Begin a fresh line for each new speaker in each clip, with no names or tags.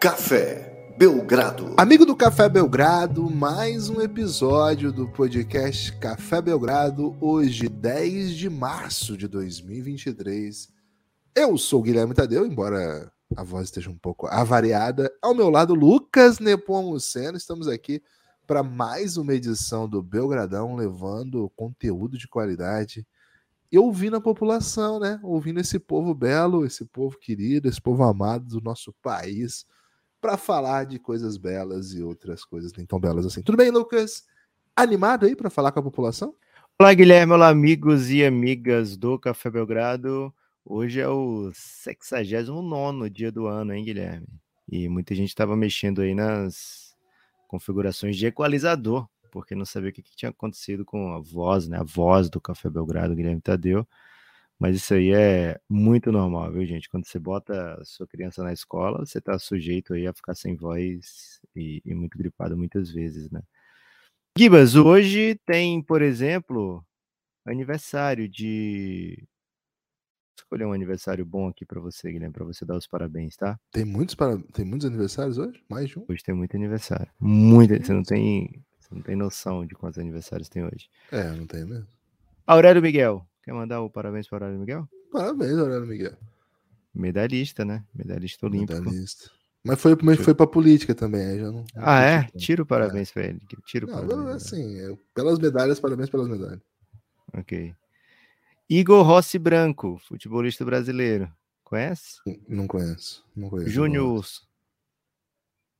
Café Belgrado.
Amigo do Café Belgrado, mais um episódio do podcast Café Belgrado, hoje 10 de março de 2023. Eu sou Guilherme Tadeu, embora a voz esteja um pouco avariada. Ao meu lado, Lucas Nepomuceno. Estamos aqui para mais uma edição do Belgradão, levando conteúdo de qualidade e ouvindo a população, né? Ouvindo esse povo belo, esse povo querido, esse povo amado do nosso país para falar de coisas belas e outras coisas nem tão belas assim. Tudo bem, Lucas? Animado aí para falar com a população?
Olá, Guilherme. Olá, amigos e amigas do Café Belgrado. Hoje é o 69 dia do ano, hein, Guilherme? E muita gente estava mexendo aí nas configurações de equalizador, porque não sabia o que, que tinha acontecido com a voz, né? A voz do Café Belgrado, Guilherme Tadeu. Mas isso aí é muito normal, viu, gente? Quando você bota a sua criança na escola, você está sujeito aí a ficar sem voz e, e, muito gripado muitas vezes, né? Gibas, hoje tem, por exemplo, aniversário de. Escolher um aniversário bom aqui para você, Guilherme, para você dar os parabéns, tá?
Tem muitos, para... tem muitos aniversários hoje? Mais de um?
Hoje tem muito aniversário. Muito. Você não tem, você não tem noção de quantos aniversários tem hoje.
É, não tem mesmo.
Aurélio Miguel, Quer mandar o parabéns para o Aurélio Miguel?
Parabéns, Aurélio Miguel.
Medalhista, né? Medalhista olímpico. Medalhista.
Mas foi, mas foi pra política também. Já não,
ah, é? Tira o parabéns é. pra ele. Tira o
não,
parabéns.
Assim, é, pelas medalhas, parabéns pelas medalhas.
Ok. Igor Rossi Branco, futebolista brasileiro. Conhece?
Não conheço. Não conheço.
Júnior Urso.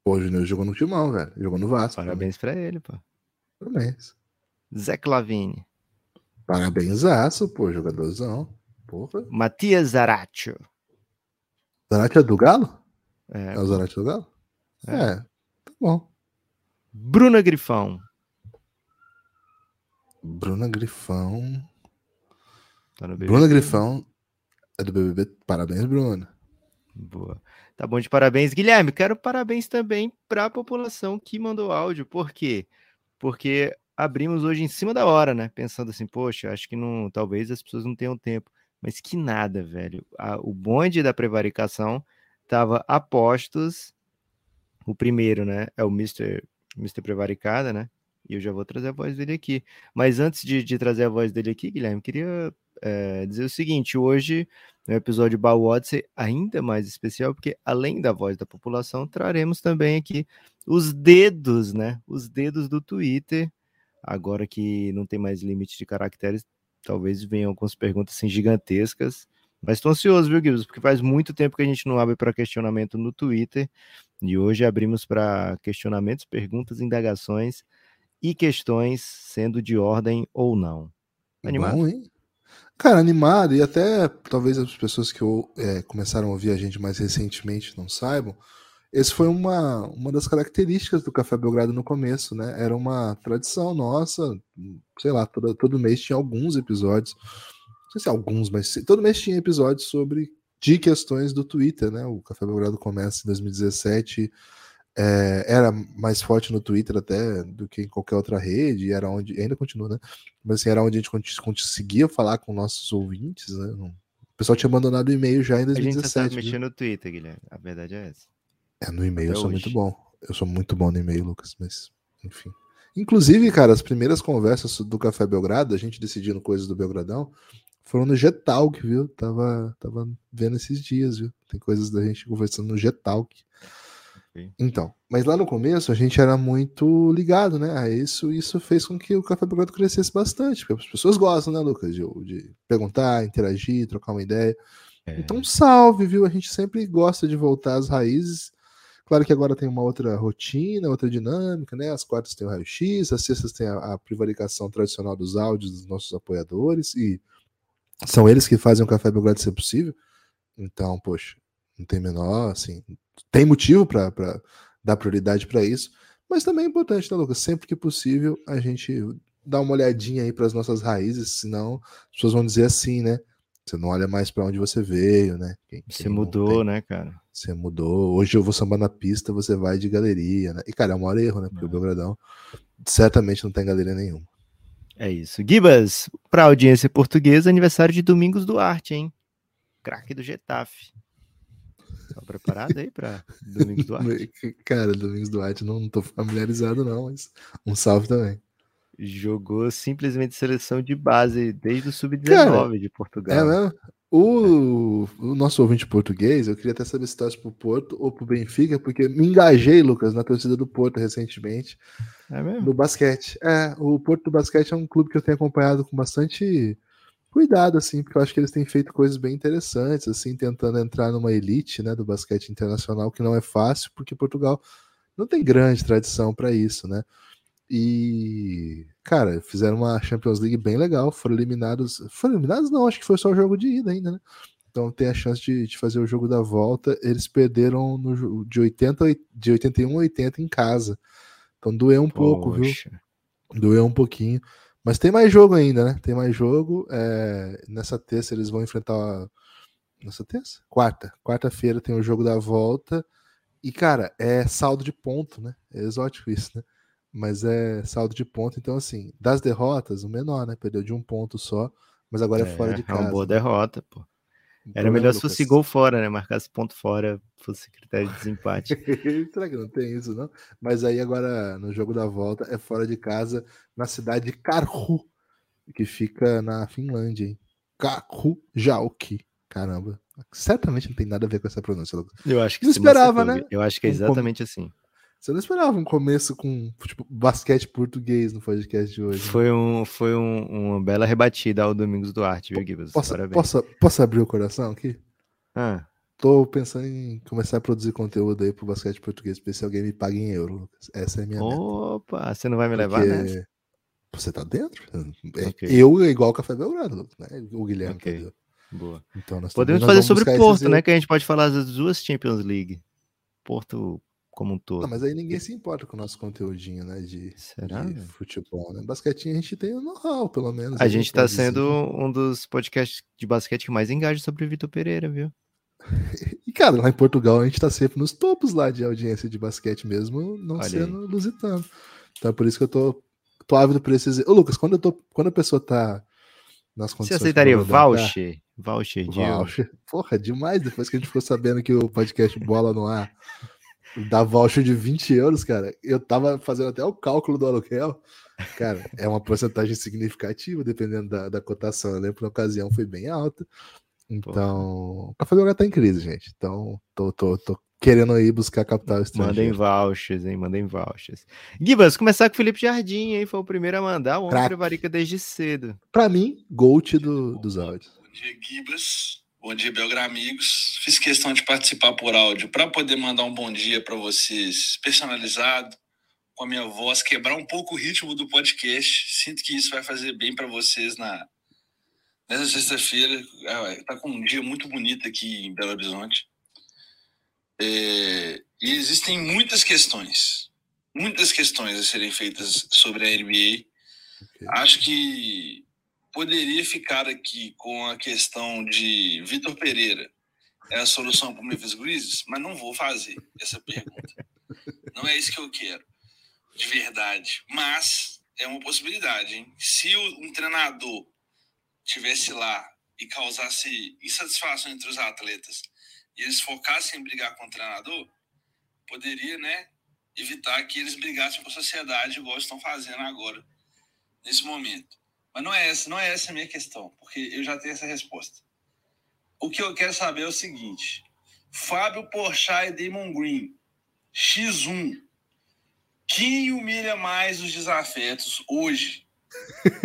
Pô, o Júnior jogou no Timão, velho. Jogou no Vasco.
Parabéns também. pra ele, pô.
Parabéns.
Zé Clavini.
Parabenzaço, pô, jogadorzão. Porra.
Matias Zaratio.
Zaratio é do Galo?
É,
é o Zaratio do Galo? É. é, tá bom.
Bruna Grifão.
Bruna Grifão. Tá no Bruna Grifão é do BBB. Parabéns, Bruna.
Boa. Tá bom de parabéns. Guilherme, quero parabéns também para a população que mandou áudio. Por quê? Porque abrimos hoje em cima da hora, né? Pensando assim, poxa, acho que não, talvez as pessoas não tenham tempo. Mas que nada, velho. A, o bonde da prevaricação tava a postos. O primeiro, né? É o Mr. Mr. Prevaricada, né? E eu já vou trazer a voz dele aqui. Mas antes de, de trazer a voz dele aqui, Guilherme, queria é, dizer o seguinte: hoje, no episódio Ball Odyssey, ainda mais especial, porque além da voz da população, traremos também aqui os dedos, né? Os dedos do Twitter Agora que não tem mais limite de caracteres, talvez venham algumas perguntas assim, gigantescas. Mas estou ansioso, viu, Gibbs? Porque faz muito tempo que a gente não abre para questionamento no Twitter. E hoje abrimos para questionamentos, perguntas, indagações e questões, sendo de ordem ou não.
Animado? Bom, hein? Cara, animado, e até talvez as pessoas que é, começaram a ouvir a gente mais recentemente não saibam, esse foi uma, uma das características do Café Belgrado no começo, né? Era uma tradição nossa, sei lá, todo, todo mês tinha alguns episódios, não sei se alguns, mas todo mês tinha episódios sobre de questões do Twitter, né? O Café Belgrado começa em 2017, é, era mais forte no Twitter até do que em qualquer outra rede, era onde, ainda continua, né? Mas assim, era onde a gente conseguia falar com nossos ouvintes, né? O pessoal tinha abandonado o e-mail já em 2017. A gente
só sabe mexer no Twitter, Guilherme. A verdade é essa.
É, no e-mail eu sou hoje. muito bom. Eu sou muito bom no e-mail, Lucas, mas enfim. Inclusive, cara, as primeiras conversas do Café Belgrado, a gente decidindo coisas do Belgradão, foram no Getalk, viu? Tava, tava vendo esses dias, viu? Tem coisas da gente conversando no Getalk. Okay. Então, mas lá no começo a gente era muito ligado, né? A isso, isso fez com que o Café Belgrado crescesse bastante, porque as pessoas gostam, né, Lucas, de, de perguntar, interagir, trocar uma ideia. É. Então, salve, viu? A gente sempre gosta de voltar às raízes Claro que agora tem uma outra rotina, outra dinâmica, né? As quartas tem o raio-x, as sextas tem a, a prevaricação tradicional dos áudios dos nossos apoiadores, e são eles que fazem o Café Belgrado ser possível. Então, poxa, não tem menor, assim, tem motivo para dar prioridade para isso, mas também é importante, né, Lucas? Sempre que possível, a gente dá uma olhadinha aí para as nossas raízes, senão as pessoas vão dizer assim, né? Você não olha mais para onde você veio, né?
Quem, você mudou, tem, né, cara?
Você mudou. Hoje eu vou sambar na pista, você vai de galeria, né? E, cara, é um maior erro, né? Porque é. o Belgradão certamente não tem galeria nenhuma.
É isso. Gibas, para audiência portuguesa, aniversário de Domingos Duarte, hein? Craque do Getafe. Tá preparado aí para Domingos Duarte?
Cara, Domingos Duarte não, não tô familiarizado não, mas um salve também.
Jogou simplesmente seleção de base desde o sub-19 de Portugal.
É mesmo? O, o, nosso ouvinte português, eu queria até saber se torce pro Porto ou pro Benfica, porque me engajei, Lucas, na torcida do Porto recentemente.
É mesmo?
No basquete. É, o Porto do Basquete é um clube que eu tenho acompanhado com bastante cuidado, assim, porque eu acho que eles têm feito coisas bem interessantes, assim, tentando entrar numa elite, né, do basquete internacional, que não é fácil, porque Portugal não tem grande tradição para isso, né? E, cara, fizeram uma Champions League bem legal. Foram eliminados. Foram eliminados? Não, acho que foi só o jogo de ida ainda, né? Então tem a chance de, de fazer o jogo da volta. Eles perderam no, de, 80, de 81 a 80 em casa. Então doeu um Poxa. pouco, viu? Doeu um pouquinho. Mas tem mais jogo ainda, né? Tem mais jogo. É, nessa terça eles vão enfrentar. Nessa terça? Quarta. Quarta-feira tem o jogo da volta. E, cara, é saldo de ponto, né? É exótico isso, né? Mas é saldo de ponto. Então, assim, das derrotas, o menor, né? Perdeu de um ponto só, mas agora é, é fora de casa.
É uma boa derrota, pô. Era melhor se fosse gol fora, né? Marcasse ponto fora, fosse critério de desempate.
Será que não tem isso, não? Mas aí agora, no jogo da volta, é fora de casa, na cidade de Karhu, que fica na Finlândia, hein? Karhujalki. Caramba. Certamente não tem nada a ver com essa pronúncia.
Eu acho que não esperava, né? Eu acho que é exatamente assim.
Você não esperava um começo com tipo, basquete português no podcast de hoje. Né?
Foi, um, foi um, uma bela rebatida ao Domingos Duarte, viu, Gibbs?
Posso, posso, posso abrir o coração aqui?
Ah.
Tô pensando em começar a produzir conteúdo aí pro basquete português, pra ver se alguém me paga em euro, Lucas. Essa é a minha
Opa, meta. você não vai me levar Porque... nessa?
Você tá dentro? É, okay. Eu é igual o Café Belgrado, né? O Guilherme tá
okay. Boa.
Então,
Podemos fazer sobre Porto, né? Que a gente pode falar das duas Champions League. Porto como um todo.
Não, mas aí ninguém se importa com o nosso conteúdinho, né? De, Será, de futebol, né? Basquetinho a gente tem o know-how, pelo menos.
A, gente, gente tá sendo um dos podcasts de basquete que mais engaja sobre o Vitor Pereira, viu?
e, cara, lá em Portugal a gente tá sempre nos topos lá de audiência de basquete mesmo, não Olha sendo aí. lusitano. Então é por isso que eu tô, tô ávido por esses. Ô, Lucas, quando, eu tô, quando a pesua tá nas condições.
Você aceitaria voucher? Voucher,
voucher. Porra, demais depois que a gente ficou sabendo que o podcast Bola no Ar da voucher de 20 euros, cara, eu tava fazendo até o cálculo do aluguel. Cara, é uma porcentagem significativa, dependendo da, da cotação. Eu lembro que na ocasião foi bem alta. Então, o Café Belgrado tá em crise, gente. Então, tô, tô, tô querendo ir buscar capital estrangeiro.
Mandem vouchers, hein? Mandem vouchers. Gibas, começar com o Felipe Jardim, hein? Foi o primeiro a mandar. O homem prevarica desde cedo.
Pra mim, Gold do, dos áudios.
Bom dia, Gibas. Bom dia, Belgra amigos. Fiz questão de participar por áudio para poder mandar um bom dia para vocês personalizado, com a minha voz, quebrar um pouco o ritmo do podcast. Sinto que isso vai fazer bem para vocês na nessa sexta-feira. Está com um dia muito bonito aqui em Belo Horizonte. É, e existem muitas questões, muitas questões a serem feitas sobre a NBA. Okay. Acho que poderia ficar aqui com a questão de Vitor Pereira é a solução para o Memphis Grizzlies, mas não vou fazer essa pergunta. Não é isso que eu quero, de verdade. Mas é uma possibilidade, hein? Se um treinador tivesse lá e causasse insatisfação entre os atletas e eles focassem em brigar com o treinador, poderia, né, evitar que eles brigassem com a sociedade igual estão fazendo agora, nesse momento. Mas não é essa, não é essa a minha questão, porque eu já tenho essa resposta. O que eu quero saber é o seguinte: Fábio Porchat e Damon Green, X1. Quem humilha mais os desafetos hoje?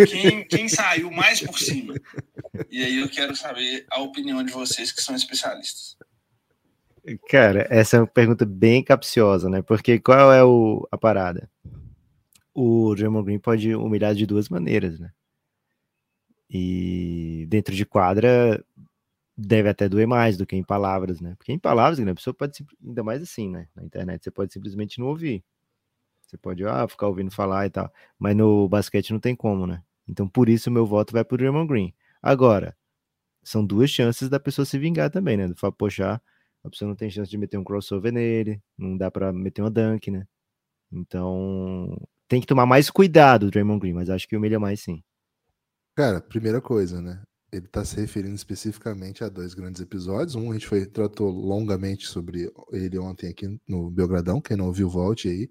Quem, quem saiu mais por cima? E aí eu quero saber a opinião de vocês que são especialistas.
Cara, essa é uma pergunta bem capciosa, né? Porque qual é o, a parada? O Draymond Green pode humilhar de duas maneiras, né? E dentro de quadra deve até doer mais do que em palavras, né? Porque em palavras, a pessoa pode, ainda mais assim, né? Na internet, você pode simplesmente não ouvir. Você pode ah, ficar ouvindo falar e tal. Mas no basquete não tem como, né? Então por isso meu voto vai pro Draymond Green. Agora, são duas chances da pessoa se vingar também, né? Do Fábio Pochá, a pessoa não tem chance de meter um crossover nele, não dá para meter uma dunk, né? Então, tem que tomar mais cuidado o Draymond Green, mas acho que humilha mais sim.
Cara, primeira coisa, né? ele está se referindo especificamente a dois grandes episódios. Um a gente foi, tratou longamente sobre ele ontem aqui no Belgradão, quem não ouviu, volte aí,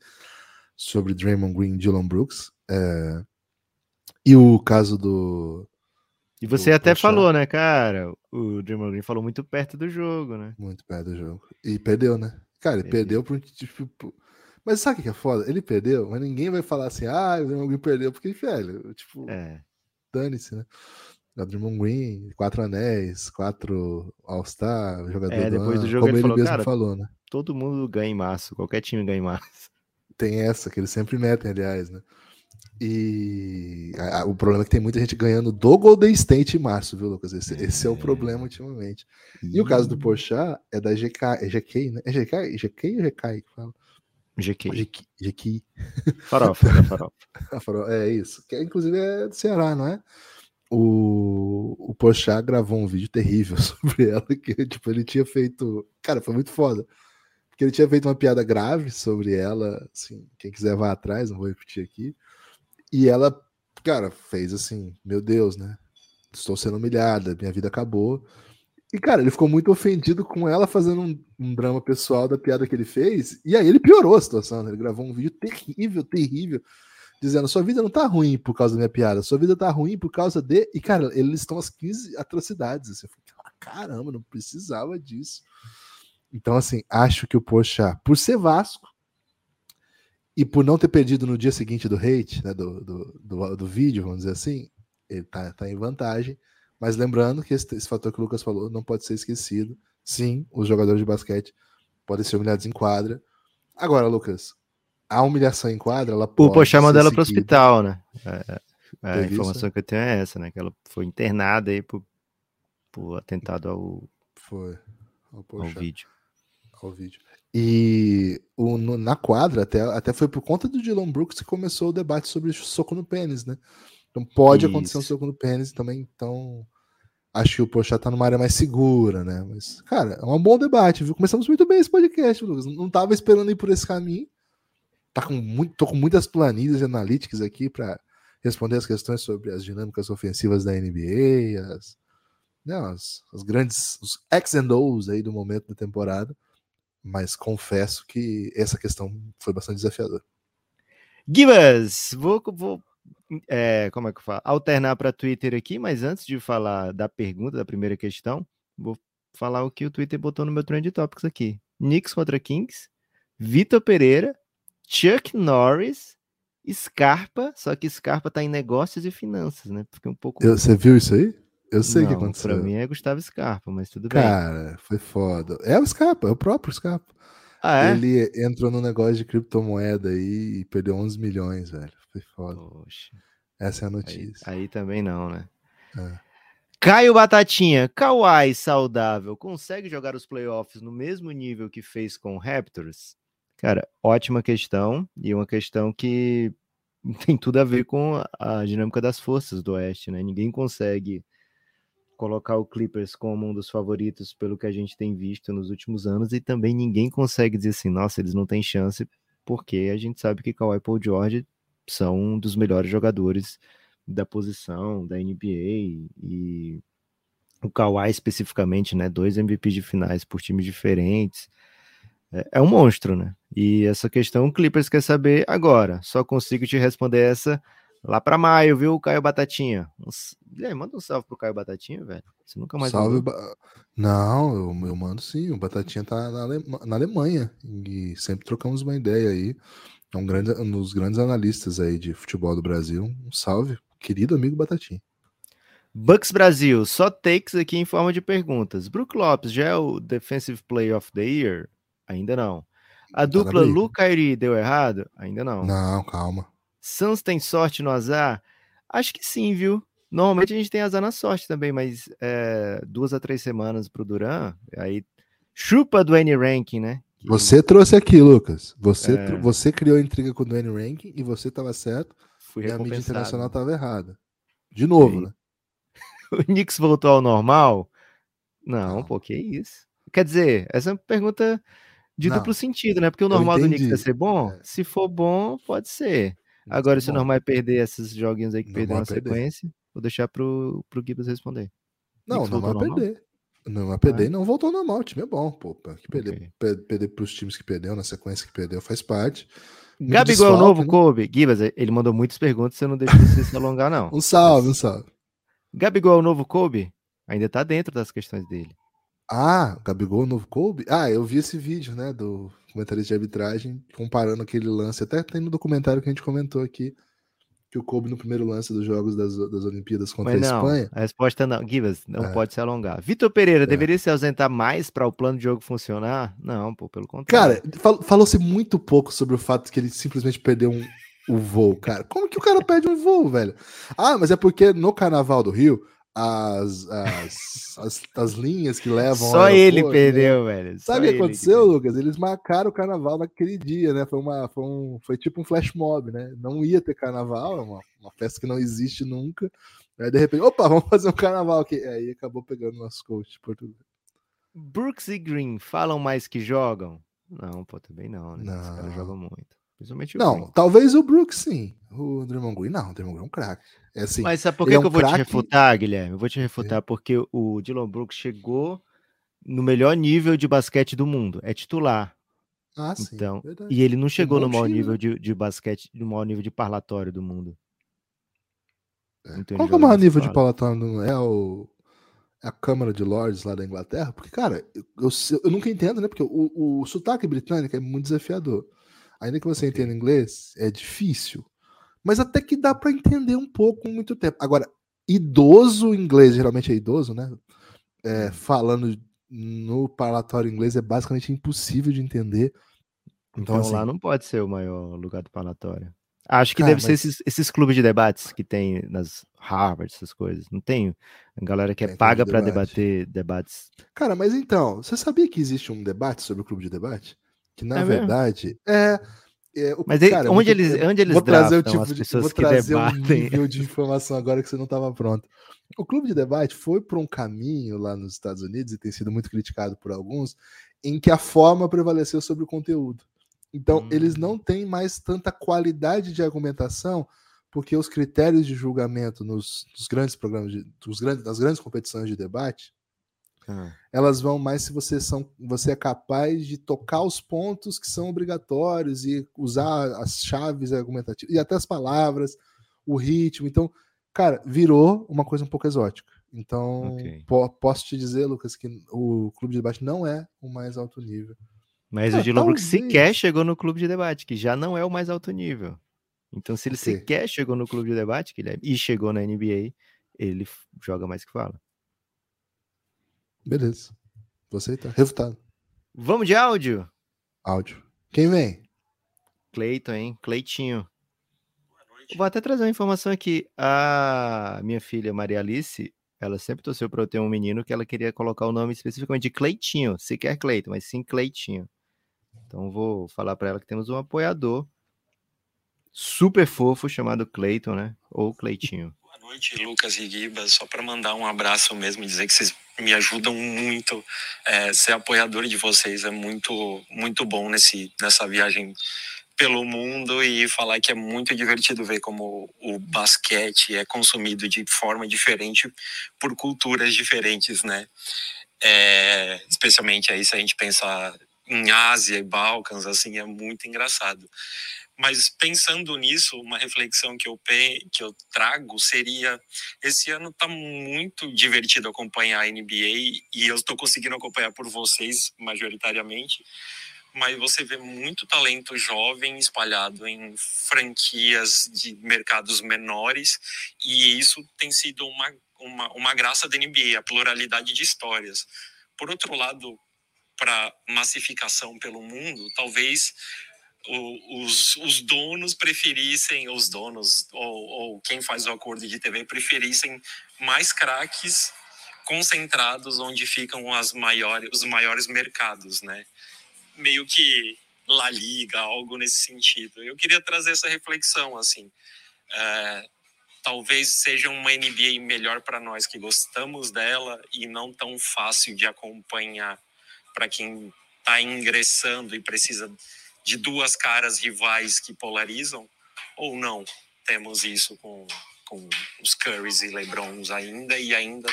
sobre Draymond Green e Dylan Brooks. É... E o caso do.
E você do até falou, né, cara? O Draymond Green falou muito perto do jogo, né?
Muito perto do jogo. E perdeu, né? Cara, ele perdeu, perdeu por tipo. Mas sabe o que é foda? Ele perdeu, mas ninguém vai falar assim, ah, o Draymond Green perdeu, porque, velho, tipo, é. Dane-se, né? O Draymond Green, quatro anéis, quatro All-Star, jogador
é, depois do, do jogo como ele, falou, mesmo falou, né? Todo mundo ganha em março, qualquer time ganha em março.
Tem essa, que eles sempre metem, aliás, né? E a, a, o problema é que tem muita gente ganhando do Golden State em março, viu, Lucas? Esse é, esse é o problema ultimamente. E, e o caso do Porchat é da GK, é GK, né? É GK, GK ou GK que fala?
GK.
GK.
Farofa, é
farofa. É isso. Que inclusive é do Ceará, não é? O, o Porchat gravou um vídeo terrível sobre ela, que tipo, ele tinha feito. Cara, foi muito foda. Porque ele tinha feito uma piada grave sobre ela, assim, quem quiser vá atrás, não vou repetir aqui. E ela, cara, fez assim, meu Deus, né? Estou sendo humilhada, minha vida acabou. E, cara, ele ficou muito ofendido com ela fazendo um, um, drama pessoal da piada que ele fez. E aí ele piorou a situação, né? Ele gravou um vídeo terrível, terrível, dizendo: sua vida não tá ruim por causa da minha piada, sua vida tá ruim por causa de. E, cara, eles estão as 15 atrocidades. Assim. Eu falei, caramba, não precisava disso. Então, assim, acho que o Poxa, por ser Vasco, e por não ter perdido no dia seguinte do hate, né, do, do, do, do vídeo, vamos dizer assim, ele tá, tá em vantagem. Mas lembrando que esse, esse, fator que o Lucas falou não pode ser esquecido. Sim, os jogadores de basquete podem ser humilhados em quadra. Agora, Lucas, a humilhação em quadra, ela pode.
O Poxa mandou ela para o hospital, né? É, é a informação que eu tenho é essa, né? Que ela foi internada aí por, por atentado ao,
foi,
ao, ao vídeo.
Ao vídeo. E o, no, na quadra, até, até foi por conta do Dylan Brooks que começou o debate sobre soco no pênis, né? Então pode Isso. acontecer um soco no pênis também. Então acho que o Pochá tá numa área mais segura, né? Mas, cara, é um bom debate, viu? Começamos muito bem esse podcast, Lucas. Não tava esperando ir por esse caminho. Tá com muito, tô com muitas planilhas analíticas aqui para responder as questões sobre as dinâmicas ofensivas da NBA, as, né, as, as grandes, os X and O's aí do momento da temporada mas confesso que essa questão foi bastante desafiadora.
Gibas, vou, vou é, como é que eu falo? Alternar para Twitter aqui, mas antes de falar da pergunta, da primeira questão, vou falar o que o Twitter botou no meu Trend Topics aqui. Knicks contra Kings, Vitor Pereira, Chuck Norris, Scarpa, só que Scarpa tá em negócios e finanças, né? Fiquei um pouco.
Você viu isso aí? Eu sei o que aconteceu.
Pra mim é Gustavo Scarpa, mas tudo bem.
Cara, foi foda. É o Scarpa, é o próprio Scarpa.
Ah, é?
Ele entrou no negócio de criptomoeda aí e perdeu 11 milhões, velho. Foi foda. Poxa. Essa é a notícia.
Aí, aí também não, né? É. Caio Batatinha, Kawhi saudável, consegue jogar os playoffs no mesmo nível que fez com o Raptors? Cara, ótima questão e uma questão que tem tudo a ver com a dinâmica das forças do Oeste, né? Ninguém consegue colocar o Clippers como um dos favoritos pelo que a gente tem visto nos últimos anos e também ninguém consegue dizer assim, nossa, eles não têm chance porque a gente sabe que Kawhi Paul George são um dos melhores jogadores da posição da NBA e o Kawhi especificamente, né, dois MVPs de finais por times diferentes. É, é um monstro, né? E essa questão o Clippers quer saber agora. Só consigo te responder essa Lá para maio, viu, Caio Batatinha? Manda um salve pro Caio Batatinha, velho. Você nunca mais
Salve. Ba... Não, eu, eu, mando sim. O Batatinha tá na, na, Alemanha e sempre trocamos uma ideia aí. É um, grande, um dos grandes analistas aí de futebol do Brasil. Um salve, querido amigo Batatinha.
Bucks Brasil, só takes aqui em forma de perguntas. Brook Lopes já é o Defensive Player of the Year? Ainda não. A tá dupla Lu Kairi deu errado? Ainda não.
Não, calma.
Suns tem sorte no azar? Acho que sim, viu? Normalmente a gente tem azar na sorte também, mas é, duas a três semanas pro Duran, aí chupa do N Ranking, né?
Você trouxe aqui, Lucas. Você, é... você criou intriga com o Dwayne Ranking e você estava certo.
Fui e a mídia
internacional estava errada. De novo, Sim. né?
O Knicks voltou ao normal? Não, Não, pô, que isso. Quer dizer, essa é uma pergunta de Não. duplo sentido, né? Porque o normal do Knicks é ser bom. É. Se for bom, pode ser. Agora, se o normal é perder esses joguinhos aí que perderam na sequência, vou deixar pro, pro Gibbs responder.
Não, não vai perder. Não vai perder e não voltou normal. O time é bom, pô. Que perder, okay. perder pros times que perdeu, na sequência que perdeu, faz parte.
Gabigol é o novo né? Kobe. Gibas, ele mandou muitas perguntas, você não deixa você se alongar, não.
um salve, um salve.
Gabigol é o novo Kobe? Ainda tá dentro das questões dele.
Ah, Gabigol é o novo Kobe? Ah, eu vi esse vídeo, né, do comentarista de arbitragem, comparando aquele lance. Até tem no documentário que a gente comentou aqui que o Kobe no primeiro lance dos Jogos das, das Olimpíadas contra
Mas
não, a Espanha.
A resposta não, Givas, não é. pode se alongar. Vitor Pereira é. deveria se ausentar mais para o plano de jogo funcionar? Não, pô, pelo contrário.
Cara, falou-se muito pouco sobre o fato que ele simplesmente perdeu um, o voo, cara. Como que o cara perde um voo, velho? Ah, mas é porque no Carnaval do Rio as, as, as, as, linhas que levam.
Só ele né? perdeu, né? velho.
Sabe o que aconteceu, que Lucas? Eles marcaram o carnaval naquele dia, né? Foi, uma, foi, um, foi tipo um flash mob, né? Não ia ter carnaval, é uma, uma festa que não existe nunca. Aí de repente, opa, vamos fazer um carnaval aqui. Aí acabou pegando nosso coach de português.
Brooks e Green falam mais que jogam? Não, pô, também não, né? Não. Os caras jogam muito. Principalmente
não, Green. talvez o Brooks sim. O Draymond Green não, o Draymond Green é um craque. É assim,
Mas sabe por que, é um que eu vou te refutar, Guilherme? Eu vou te refutar porque o Dylan Brooks chegou no melhor nível de basquete do mundo. É titular. Ah, sim. Então, verdade. e ele não chegou no maior nível de, de basquete, no maior nível de parlatório do mundo.
É. Então, Qual é o maior nível de parlatório do mundo? É o é a Câmara de Lords lá da Inglaterra? Porque, cara, eu, eu, eu nunca entendo, né? Porque o, o sotaque britânico é muito desafiador. Ainda que você entenda inglês, é difícil. Mas até que dá para entender um pouco muito tempo. Agora, idoso inglês, geralmente é idoso, né? É, uhum. falando no parlatório inglês é basicamente impossível de entender.
Então, então assim, lá não pode ser o maior lugar do parlatório. Acho que cara, deve mas... ser esses, esses, clubes de debates que tem nas Harvard, essas coisas. Não tem a galera que é, é paga para debater debates.
Cara, mas então, você sabia que existe um debate sobre o clube de debate? Que na é verdade é,
é o, Mas cara, onde, eles, onde eles
vou trazer o tipo de, vou trazer um nível de informação agora que você não estava pronto. O clube de debate foi para um caminho lá nos Estados Unidos e tem sido muito criticado por alguns, em que a forma prevaleceu sobre o conteúdo. Então, hum. eles não têm mais tanta qualidade de argumentação, porque os critérios de julgamento nos, nos grandes programas, de, dos grandes, nas grandes competições de debate, ah. Elas vão mais se você, são, você é capaz de tocar os pontos que são obrigatórios e usar as chaves argumentativas e até as palavras, o ritmo. Então, cara, virou uma coisa um pouco exótica. Então, okay. po posso te dizer, Lucas, que o clube de debate não é o mais alto nível.
Mas ah, o Dylan Brooks sequer chegou no clube de debate, que já não é o mais alto nível. Então, se ele okay. sequer chegou no clube de debate que ele é, e chegou na NBA, ele joga mais que fala.
Beleza. Vou aceitar. Refutado.
Vamos de áudio?
Áudio. Quem vem?
Cleiton, hein? Cleitinho. Vou até trazer uma informação aqui. A minha filha Maria Alice, ela sempre torceu para eu ter um menino que ela queria colocar o nome especificamente de Cleitinho, sequer Cleiton, mas sim Cleitinho. Então vou falar para ela que temos um apoiador super fofo chamado Cleiton, né? Ou Cleitinho.
Noite, Lucas e Guiba. Só para mandar um abraço mesmo dizer que vocês me ajudam muito. É, ser apoiador de vocês é muito, muito bom nesse, nessa viagem pelo mundo e falar que é muito divertido ver como o basquete é consumido de forma diferente por culturas diferentes, né? É, especialmente aí se a gente pensar em Ásia e Balcãs, assim, é muito engraçado. Mas pensando nisso, uma reflexão que eu, que eu trago seria: esse ano está muito divertido acompanhar a NBA e eu estou conseguindo acompanhar por vocês, majoritariamente. Mas você vê muito talento jovem espalhado em franquias de mercados menores, e isso tem sido uma, uma, uma graça da NBA, a pluralidade de histórias. Por outro lado, para massificação pelo mundo, talvez os, os donos preferissem, os donos ou, ou quem faz o acordo de TV preferissem mais craques concentrados onde ficam as maiores, os maiores mercados, né? Meio que La Liga, algo nesse sentido. Eu queria trazer essa reflexão, assim. É, talvez seja uma NBA melhor para nós que gostamos dela e não tão fácil de acompanhar para quem está ingressando e precisa de duas caras rivais que polarizam, ou não temos isso com, com os Currys e LeBrons ainda, e ainda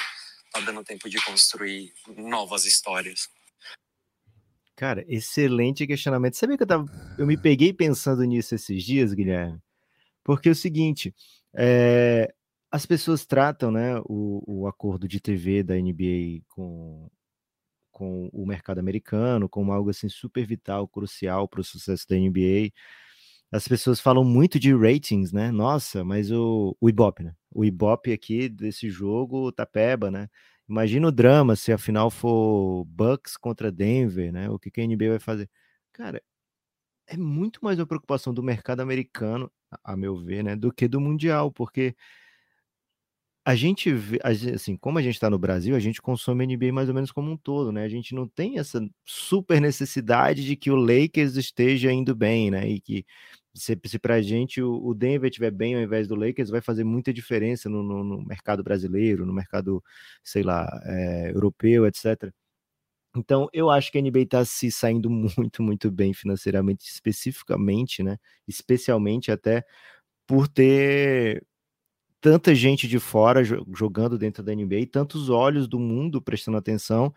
tá dando tempo de construir novas histórias.
Cara, excelente questionamento. Sabia que eu, tava, eu me peguei pensando nisso esses dias, Guilherme? Porque é o seguinte, é, as pessoas tratam né, o, o acordo de TV da NBA com, com o mercado americano como algo assim super vital, crucial para o sucesso da NBA. As pessoas falam muito de ratings, né? Nossa, mas o, o Ibope, né? O Ibope aqui desse jogo tá peba, né? Imagina o drama se a final for Bucks contra Denver, né? O que, que a NBA vai fazer? Cara, é muito mais uma preocupação do mercado americano, a meu ver, né? Do que do mundial, porque a gente vê, assim, como a gente está no Brasil, a gente consome NBA mais ou menos como um todo, né? A gente não tem essa super necessidade de que o Lakers esteja indo bem, né? E que se, se para a gente o, Denver estiver bem ao invés do Lakers, vai fazer muita diferença no, no, no mercado brasileiro, no mercado, sei lá, é, europeu, etc. Então, eu acho que a NBA está se saindo muito, muito bem financeiramente, especificamente, né? Especialmente até por ter tanta gente de fora jogando dentro da NBA, tantos olhos do mundo prestando atenção,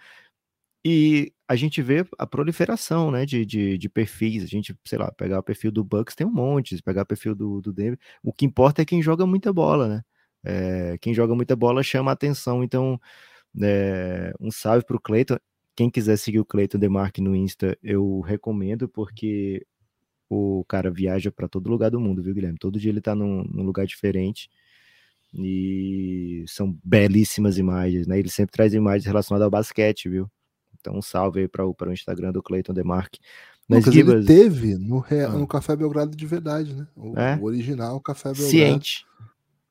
e a gente vê a proliferação, né, de, de, de, perfis. A gente, sei lá, pegar o perfil do Bucks tem um monte, pegar o perfil do, do Denver. O que importa é quem joga muita bola, né? É, quem joga muita bola chama atenção. Então, é, um salve para o Cleiton. Quem quiser seguir o Cleiton Demarque no Insta, eu recomendo, porque o cara viaja para todo lugar do mundo, viu, Guilherme? Todo dia ele está num, num lugar diferente e são belíssimas imagens, né? Ele sempre traz imagens relacionadas ao basquete, viu? Então, um salve aí para o, o Instagram do Clayton Demarque.
Mas Lucas, Gibas... ele teve no, ah. no Café Belgrado de verdade, né? O, é? o original Café Belgrado. Ciente.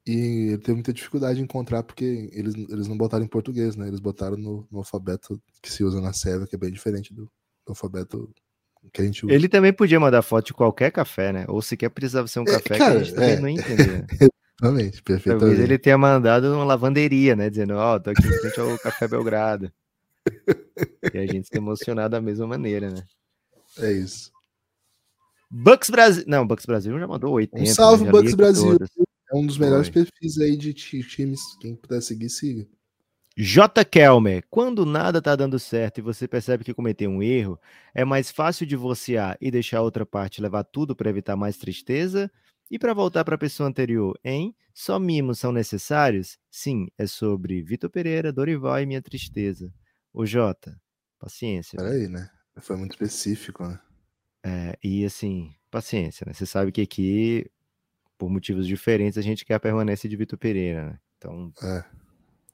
E ele teve muita dificuldade de encontrar porque eles, eles não botaram em português, né? Eles botaram no, no alfabeto que se usa na Sérvia, que é bem diferente do, do, alfabeto que a gente usa.
Ele também podia mandar foto de qualquer café, né? Ou sequer precisava ser um é, café cara, que a gente também é, não entendia.
Exatamente, perfeitamente. Talvez
ele tenha mandado uma lavanderia, né? Dizendo, ó, oh, tô aqui em frente ao Café Belgrado e a gente se emocionar da mesma maneira, né?
É isso.
Bucks Brasil. Não, Bucks Brasil já mandou 80.
Um salve, né? Bucks Brasil. Todas. É um dos melhores Foi. perfis aí de times. Quem puder seguir, siga.
J. Kelmer, quando nada tá dando certo e você percebe que cometeu um erro, é mais fácil divorciar e deixar a outra parte levar tudo para evitar mais tristeza? E para voltar para a pessoa anterior, hein? Só mimos são necessários? Sim, é sobre Vitor Pereira, Dorival e minha tristeza. O Jota, paciência.
Peraí, né? Foi muito específico, né?
É, e assim, paciência, né? Você sabe que aqui, por motivos diferentes, a gente quer a permanência de Vitor Pereira, né? Então.
É.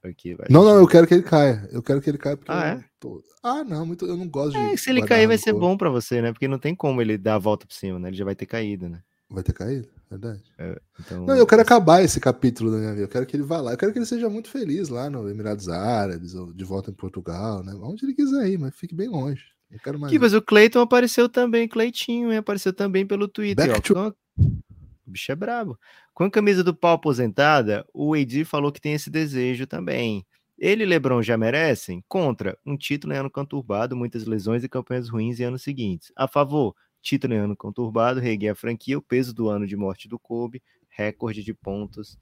Aqui, vai, não, não, eu quero que ele caia. Eu quero que ele caia porque.
Ah, é?
Tô... Ah, não, muito, eu não gosto
é, de. Se ele cair, vai ser bom para você, né? Porque não tem como ele dar a volta por cima, né? Ele já vai ter caído, né?
Vai ter caído? Verdade. É, então... Não, eu quero acabar esse capítulo da minha vida. Eu quero que ele vá lá. Eu quero que ele seja muito feliz lá no Emirados Árabes, ou de volta em Portugal, né? Onde ele quiser ir, mas fique bem longe. Eu quero mais.
Que, mas o Cleiton apareceu também, Cleitinho, apareceu também pelo Twitter. Ó, to... O bicho é brabo. Com a camisa do pau aposentada, o Edir falou que tem esse desejo também. Ele e Lebron já merecem? Contra, um título em ano conturbado, muitas lesões e campanhas ruins em anos seguintes. A favor, título em ano conturbado, reguei a franquia, o peso do ano de morte do Kobe, recorde de pontos.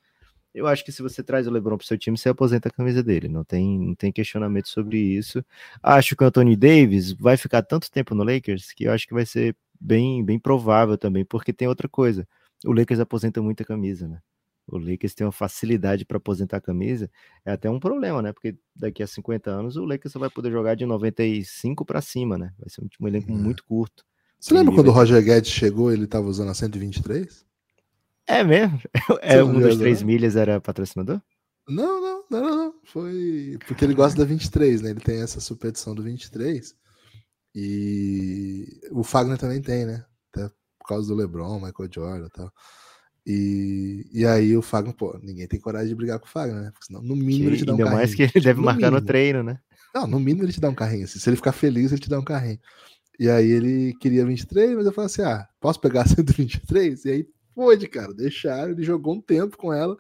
Eu acho que se você traz o LeBron para o seu time, você aposenta a camisa dele. Não tem, não tem questionamento sobre isso. Acho que o Anthony Davis vai ficar tanto tempo no Lakers que eu acho que vai ser bem, bem provável também, porque tem outra coisa. O Lakers aposenta muita camisa, né? O Lakers tem uma facilidade para aposentar a camisa, é até um problema, né? Porque daqui a 50 anos o Lakers só vai poder jogar de 95 para cima, né? Vai ser um, um elenco uhum. muito curto.
Você lembra quando o Roger Guedes chegou ele estava usando a 123?
É mesmo? É, um dos três milhas era patrocinador?
Não, não, não, não, Foi porque ele gosta da 23, né? Ele tem essa super edição do 23. E o Fagner também tem, né? Até por causa do LeBron, Michael Jordan e tal. E, e aí o Fagner, pô, ninguém tem coragem de brigar com o Fagner, né? Porque senão, no mínimo, que, ele te dá um carrinho.
mais que ele deve no marcar mínimo. no treino, né?
Não, no mínimo ele te dá um carrinho. Se ele ficar feliz, ele te dá um carrinho. E aí ele queria 23, mas eu falei assim: ah, posso pegar 123? E aí pôde, cara, deixaram. Ele jogou um tempo com ela.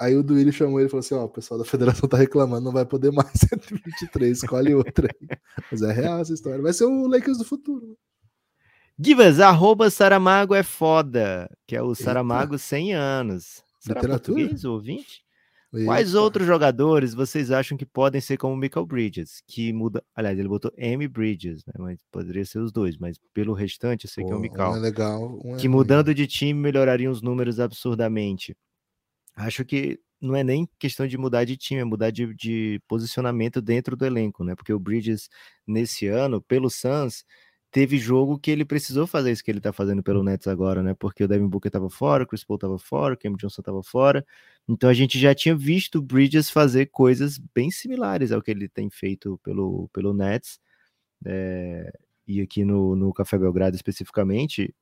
Aí o Duílio chamou ele e falou assim: ó, o pessoal da federação tá reclamando, não vai poder mais 123, escolhe outra aí. Mas é real essa história. Vai ser o Lakers do futuro.
Givas, arroba Saramago é foda, que é o Saramago 100 anos. Será Literatura? português, ouvinte? Eita. Quais outros jogadores vocês acham que podem ser como o Michael Bridges? Que muda. Aliás, ele botou M Bridges, né? Mas poderia ser os dois, mas pelo restante, eu sei Pô, que é o Michael. Um
é legal. Um
é que mudando de time melhorariam os números absurdamente. Acho que não é nem questão de mudar de time, é mudar de, de posicionamento dentro do elenco, né? Porque o Bridges, nesse ano, pelo Suns, teve jogo que ele precisou fazer isso que ele tá fazendo pelo Nets agora, né? Porque o Devin Booker tava fora, o Chris Paul tava fora, o Cam Johnson tava fora. Então a gente já tinha visto o Bridges fazer coisas bem similares ao que ele tem feito pelo, pelo Nets. É, e aqui no, no Café Belgrado especificamente,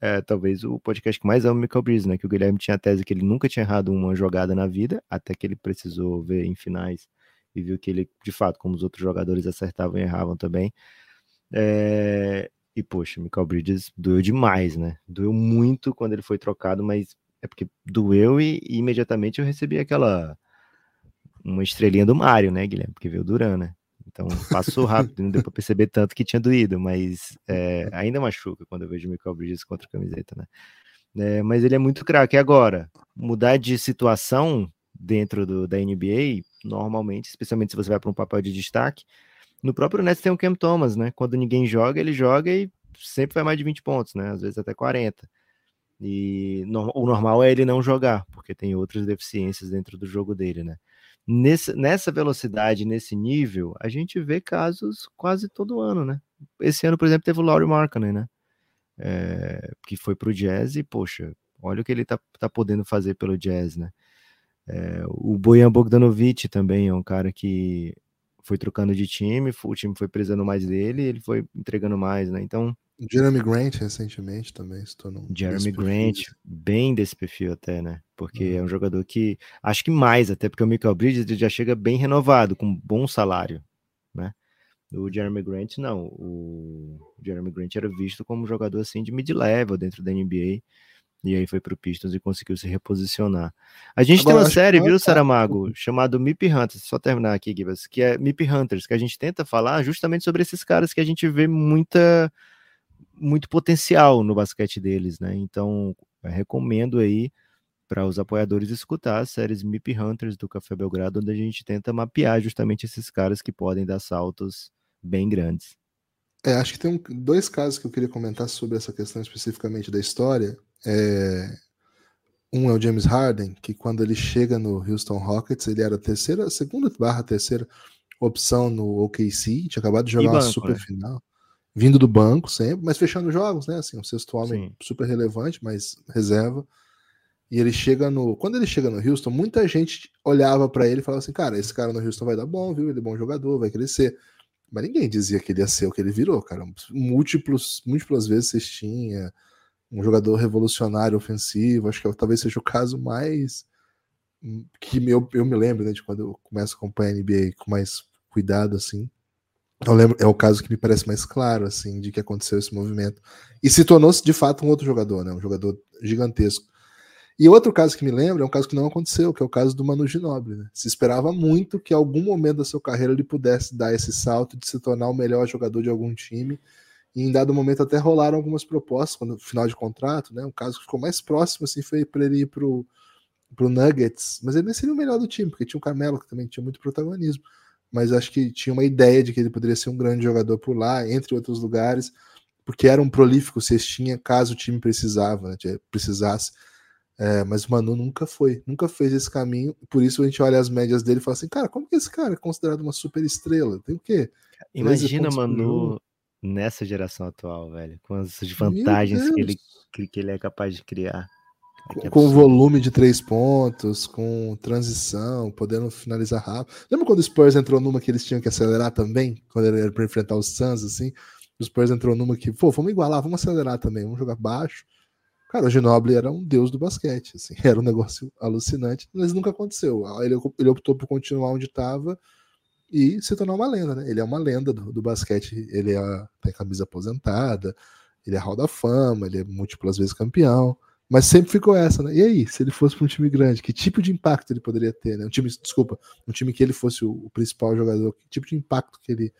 é, talvez o podcast que mais ama o Michael Bridges, né? Que o Guilherme tinha a tese que ele nunca tinha errado uma jogada na vida, até que ele precisou ver em finais e viu que ele, de fato, como os outros jogadores acertavam e erravam também, é... E, poxa, Michael Bridges doeu demais, né? Doeu muito quando ele foi trocado, mas é porque doeu e, e imediatamente eu recebi aquela. Uma estrelinha do Mário, né, Guilherme? Porque veio Duran, né? Então passou rápido, não deu para perceber tanto que tinha doído, mas é, ainda machuca quando eu vejo o Michael Bridges contra a camiseta, né? É, mas ele é muito craque. Agora, mudar de situação dentro do, da NBA, normalmente, especialmente se você vai para um papel de destaque, no próprio Nets tem o Cam Thomas, né? Quando ninguém joga, ele joga e sempre vai mais de 20 pontos, né? Às vezes até 40. E no, o normal é ele não jogar, porque tem outras deficiências dentro do jogo dele, né? Nesse, nessa velocidade, nesse nível, a gente vê casos quase todo ano, né? Esse ano, por exemplo, teve o Laurie Markkanen, né? É, que foi pro Jazz e, poxa, olha o que ele tá, tá podendo fazer pelo Jazz, né? É, o Bojan Bogdanovic também é um cara que foi trocando de time, o time foi precisando mais dele, ele foi entregando mais, né? Então.
Jeremy Grant recentemente também se tornou.
Jeremy Grant, bem desse perfil até, né? Porque uhum. é um jogador que. Acho que mais, até porque o Michael Bridges já chega bem renovado, com bom salário, né? O Jeremy Grant, não. O Jeremy Grant era visto como um jogador assim de mid-level dentro da NBA. E aí foi pro Pistons e conseguiu se reposicionar. A gente Agora, tem uma série, viu, Saramago, chamado MIP Hunters, só terminar aqui, Gibas, que é MIP Hunters, que a gente tenta falar justamente sobre esses caras que a gente vê muita muito potencial no basquete deles, né? Então, recomendo aí para os apoiadores escutar as séries MIP Hunters do Café Belgrado, onde a gente tenta mapear justamente esses caras que podem dar saltos bem grandes.
É, acho que tem um, dois casos que eu queria comentar sobre essa questão especificamente da história. É, um é o James Harden, que quando ele chega no Houston Rockets, ele era a terceira, segunda barra terceira opção no OKC, tinha acabado de jogar banco, uma super né? final, vindo do banco sempre, mas fechando jogos, né? Assim, um sexto homem Sim. super relevante, mas reserva. E ele chega no. Quando ele chega no Houston, muita gente olhava para ele e falava assim: cara, esse cara no Houston vai dar bom, viu? Ele é bom jogador, vai crescer. Mas ninguém dizia que ele ia ser o que ele virou, cara. Múltiplos, múltiplas vezes cestinha, um jogador revolucionário ofensivo. Acho que talvez seja o caso mais que eu, eu me lembro, né, de quando eu começo a acompanhar a NBA com mais cuidado, assim. Eu lembro, é o caso que me parece mais claro, assim, de que aconteceu esse movimento. E se tornou-se, de fato, um outro jogador, né, um jogador gigantesco. E outro caso que me lembra é um caso que não aconteceu, que é o caso do Manu Ginóbili. Né? Se esperava muito que algum momento da sua carreira ele pudesse dar esse salto de se tornar o melhor jogador de algum time. E em dado momento até rolaram algumas propostas quando final de contrato, né? Um caso que ficou mais próximo assim foi para ele ir pro pro Nuggets, mas ele nem seria o melhor do time, porque tinha o Carmelo que também tinha muito protagonismo, mas acho que tinha uma ideia de que ele poderia ser um grande jogador por lá, entre outros lugares, porque era um prolífico cestinha caso o time precisava, né? precisasse. É, mas o Manu nunca foi, nunca fez esse caminho. Por isso a gente olha as médias dele e fala assim: cara, como que esse cara é considerado uma super estrela? Tem o quê?
Imagina Manu nessa geração atual, velho, com as vantagens que ele, que ele é capaz de criar.
É com, volume de três pontos, com transição, podendo finalizar rápido. Lembra quando o Spurs entrou numa que eles tinham que acelerar também? Quando ele era para enfrentar os Suns, assim? O Spurs entrou numa que, pô, vamos igualar, vamos acelerar também, vamos jogar baixo. Cara, o Ginobili era um deus do basquete, assim, era um negócio alucinante, mas nunca aconteceu. Ele, ele optou por continuar onde estava e se tornar uma lenda, né? Ele é uma lenda do, do basquete, ele é, tem camisa aposentada, ele é Hall da Fama, ele é múltiplas vezes campeão, mas sempre ficou essa, né? E aí, se ele fosse para um time grande, que tipo de impacto ele poderia ter, né? Um time, desculpa, um time que ele fosse o, o principal jogador, que tipo de impacto que ele,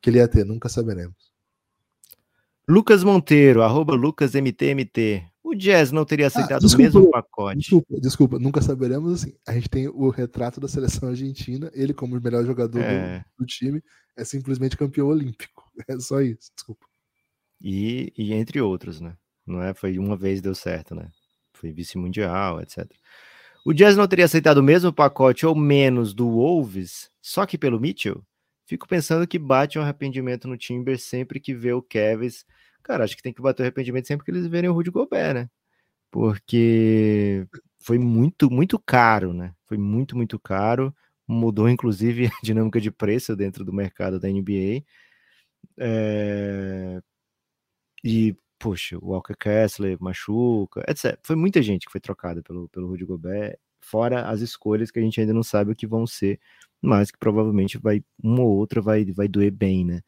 que ele ia ter, nunca saberemos.
Lucas Monteiro, arroba LucasMTMT. O Jazz não teria ah, aceitado ah, desculpa, o mesmo pacote.
Desculpa, desculpa, nunca saberemos assim. A gente tem o retrato da seleção argentina, ele como o melhor jogador é. do, do, time, é simplesmente campeão olímpico. É só isso, desculpa.
E, e entre outros, né? Não é? Foi uma vez deu certo, né? Foi vice-mundial, etc. O Jazz não teria aceitado o mesmo pacote ou menos do Wolves, só que pelo Mitchell? Fico pensando que bate um arrependimento no Timber sempre que vê o Kevs Cara, acho que tem que bater o arrependimento sempre que eles verem o Rudy Gobert, né? Porque foi muito, muito caro, né? Foi muito, muito caro. Mudou, inclusive, a dinâmica de preço dentro do mercado da NBA. É... E, poxa, o Walker Kessler machuca, etc. Foi muita gente que foi trocada pelo, pelo Rudy Gobert, fora as escolhas que a gente ainda não sabe o que vão ser, mas que provavelmente vai uma ou outra vai, vai doer bem, né?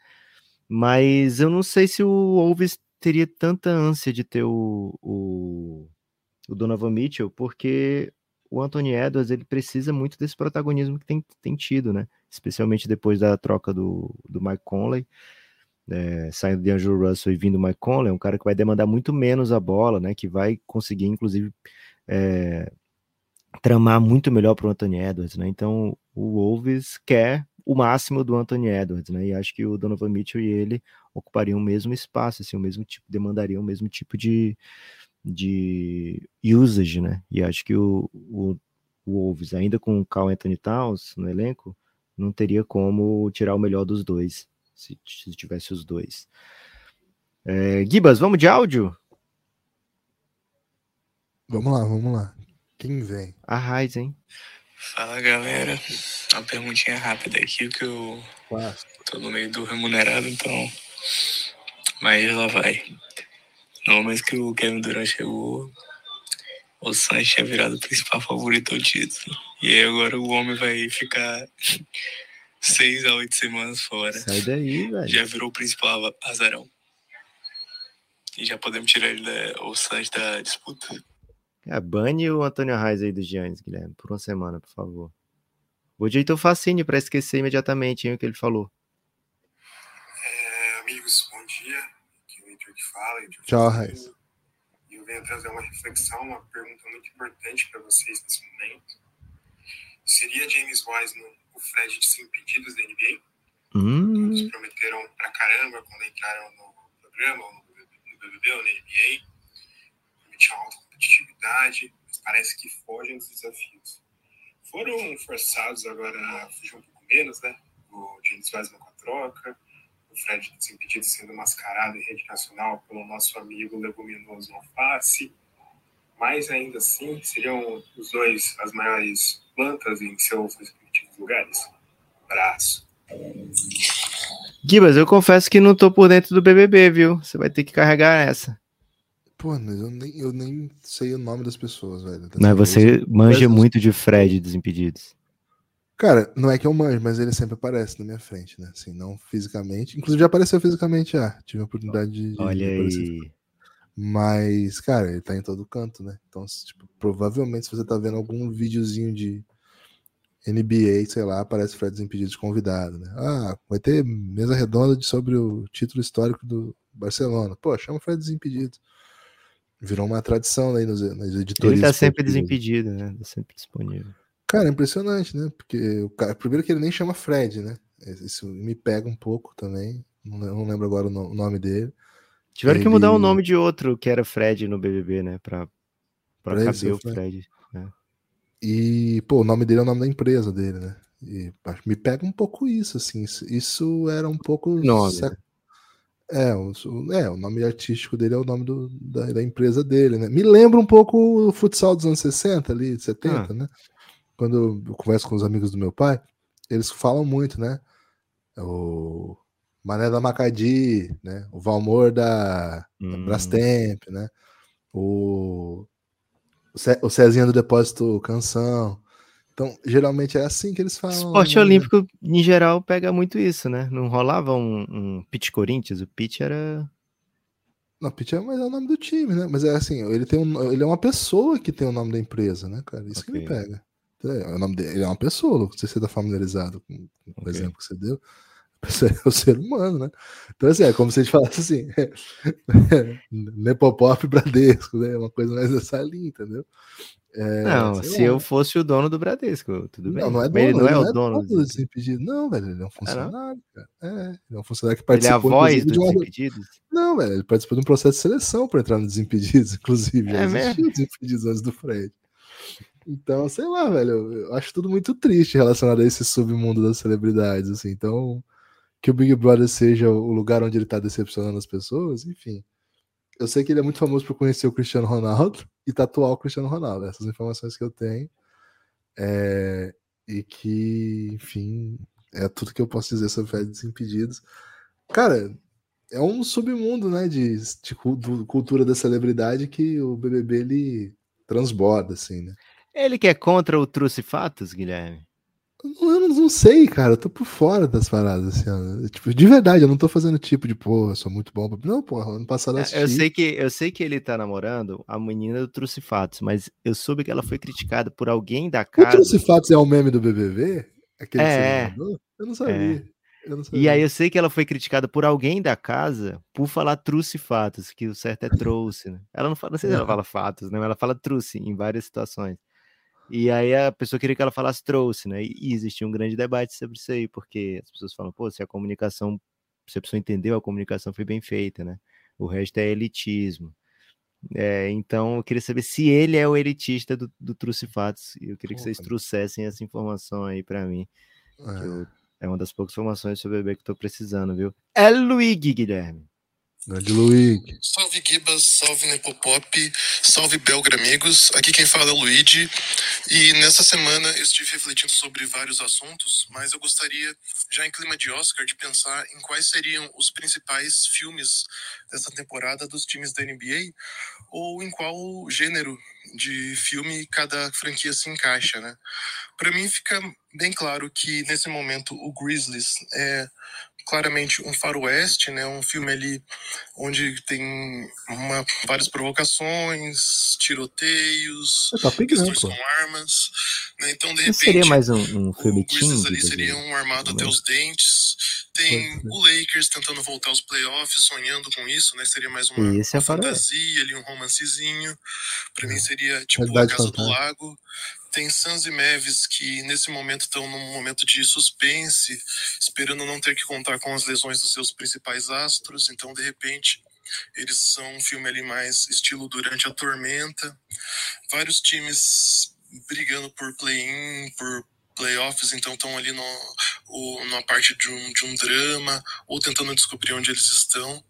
Mas eu não sei se o Wolves teria tanta ânsia de ter o, o, o Donovan Mitchell, porque o Anthony Edwards ele precisa muito desse protagonismo que tem, tem tido, né? Especialmente depois da troca do, do Mike Conley, é, saindo de Angelo Russell e vindo Mike Conley, um cara que vai demandar muito menos a bola, né? Que vai conseguir, inclusive, é, tramar muito melhor para o Anthony Edwards, né? Então o Wolves quer o máximo do Anthony Edwards, né? E acho que o Donovan Mitchell e ele ocupariam o mesmo espaço, assim, o mesmo tipo, demandariam o mesmo tipo de, de usage, né? E acho que o, o, o Wolves, ainda com o Carl Anthony Towns no elenco, não teria como tirar o melhor dos dois, se, se tivesse os dois. É, Gibas, vamos de áudio?
Vamos lá, vamos lá. Quem vem?
A Raiz, hein?
Fala galera, uma perguntinha rápida aqui que eu tô no meio do remunerado, então. Mas lá vai. No momento que o Kevin Durant chegou, o Santos tinha virado o principal favorito ao título. E aí agora o homem vai ficar seis a oito semanas fora.
Sai daí, velho.
Já virou o principal azarão. E já podemos tirar ele da, o Santos da disputa.
É, bane o Antônio Reis aí do Giannis, Guilherme, por uma semana, por favor. Vou de Heitor Facine para esquecer imediatamente hein, o que ele falou.
É, amigos, bom dia. Aqui é o Heitor que fala. Heitor
Tchau, Reis.
E eu venho trazer uma reflexão, uma pergunta muito importante para vocês nesse momento. Seria James Wiseman o Fred de 5 pedidos da NBA?
Hum.
Eles prometeram pra caramba quando entraram no programa, no BBB ou na NBA. Prometiam alta competitividade, mas parece que fogem dos desafios. Foram forçados agora a fugir um pouco menos, né? O James Wiseman com a troca, o Fred Desimpedido sendo mascarado em rede nacional pelo nosso amigo leguminoso Alface. Mas ainda assim, seriam os dois as maiores plantas em seus respectivos lugares? Abraço.
Gibas, eu confesso que não tô por dentro do BBB, viu? Você vai ter que carregar essa.
Pô, mas eu nem, eu nem sei o nome das pessoas, velho.
Mas você manja muito de Fred Desimpedidos.
Cara, não é que eu manjo, mas ele sempre aparece na minha frente, né? Assim, não fisicamente. Inclusive já apareceu fisicamente já. Tive a oportunidade de.
Olha aí.
Mas, cara, ele tá em todo canto, né? Então, tipo, provavelmente se você tá vendo algum videozinho de NBA, sei lá, aparece Fred Desimpedidos convidado, né? Ah, vai ter mesa redonda sobre o título histórico do Barcelona. Pô, chama Fred Desimpedidos. Virou uma tradição aí nas, nas editorias.
Ele tá sempre desimpedido, né? Tá sempre disponível.
Cara, é impressionante, né? Porque o cara, primeiro que ele nem chama Fred, né? Isso me pega um pouco também. Não, não lembro agora o, nome dele.
Tiveram ele... que mudar o nome de outro que era Fred no BBB, né? Pra, pra, pra caber o Fred. Fred né?
E, pô, o nome dele é o nome da empresa dele, né? E me pega um pouco isso, assim. Isso, isso era um pouco.
Nome.
É o, é, o nome artístico dele é o nome do, da, da, empresa dele, né? Me lembra um pouco o futsal dos anos 60 ali, 70, ah. né? Quando eu converso com os amigos do meu pai, eles falam muito, né? O Mané da Macadi, né? O Valmor da, hum. da Brastemp, né? O, o Cezinha do Depósito Canção. Então, geralmente é assim que eles falam.
Esporte né? olímpico, em geral, pega muito isso, né? Não rolava um, um Pitch Corinthians, o Pitch era.
Não, Pitch é, mas é o nome do time, né? Mas é assim, ele, tem um, ele é uma pessoa que tem o nome da empresa, né, cara? Isso okay. que me pega. É, o nome dele, ele é uma pessoa, não sei se você tá familiarizado com, com okay. o exemplo que você deu. é o ser humano, né? Então, assim, é como se a gente falasse assim, Nepopop Bradesco, né? Uma coisa mais dessa linha, entendeu?
É, não, se lá. eu fosse o dono do Bradesco, tudo bem.
Não, não é dono, ele não, ele é, o dono, do Desimpedido. Não, velho, ele é um funcionário, ah, cara. É, ele é um funcionário que participou.
Ele é a voz dos Desimpedidos?
Não, velho, ele participou de um processo de seleção para entrar no Desimpedidos, inclusive. Já é existiu Desimpedidos antes do Fred. Então, sei lá, velho, eu acho tudo muito triste relacionado a esse submundo das celebridades, assim. Então, que o Big Brother seja o lugar onde ele tá decepcionando as pessoas, enfim. Eu sei que ele é muito famoso por conhecer o Cristiano Ronaldo e tatuar o Cristiano Ronaldo. Essas informações que eu tenho. É... E que, enfim, é tudo que eu posso dizer sobre Fed Desimpedidos. Cara, é um submundo, né, de, de, cultura da celebridade que o BBB ele transborda, assim, né?
Ele que é contra o Trucifatos, Guilherme?
Eu não, sei, cara. Eu tô por fora das paradas, assim, Tipo, de verdade, eu não tô fazendo tipo de, pô, eu sou muito bom. Não, porra, ano passado eu
é, assisti. Eu sei que, eu sei que ele tá namorando a menina do Trucifatos, mas eu soube que ela foi criticada por alguém da casa.
O Trucifatos é o meme do BBB? Aquele é. Eu não sabia. É.
Eu não sabia. E aí eu sei que ela foi criticada por alguém da casa por falar truce fatos, que o certo é trouxe, né? Ela não fala, não sei se ela fala fatos, né? Ela fala truce em várias situações. E aí a pessoa queria que ela falasse trouxe, né? E, existia um grande debate sobre isso aí, porque as pessoas falam, pô, se a comunicação, se a pessoa entendeu, a comunicação foi bem feita, né? O resto é elitismo. É, então eu queria saber se ele é o elitista do, do Truce Fatos. E eu queria que vocês trouxessem essa informação aí para mim. É. Eu, é uma das poucas informações sobre o bebê que eu tô precisando, viu? É Luigi, Guilherme.
Grande Luigi.
Salve Gibas, salve Nepopop, salve Belgra amigos. Aqui quem fala é o Luigi. E nessa semana eu estive refletindo sobre vários assuntos, mas eu gostaria, já em clima de Oscar, de pensar em quais seriam os principais filmes dessa temporada dos times da NBA ou em qual gênero de filme cada franquia se encaixa, né? Para mim fica bem claro que nesse momento o Grizzlies é claramente um faroeste, né? Um filme ali onde tem uma, várias provocações, tiroteios,
tá
questões com armas. Né? Então, de repente,
seria mais um, um filme
o ali seria um armado até os dentes. Tem o Lakers tentando voltar aos playoffs, sonhando com isso, né? Seria mais uma,
é
uma fantasia ali, um romancezinho. Para mim seria tipo a Casa do Lago. Tem Suns e Mavis que nesse momento estão num momento de suspense, esperando não ter que contar com as lesões dos seus principais astros. Então, de repente, eles são um filme ali mais estilo Durante a Tormenta. Vários times brigando por play-in, por playoffs, então estão ali no, o, numa parte de um, de um drama, ou tentando descobrir onde eles estão.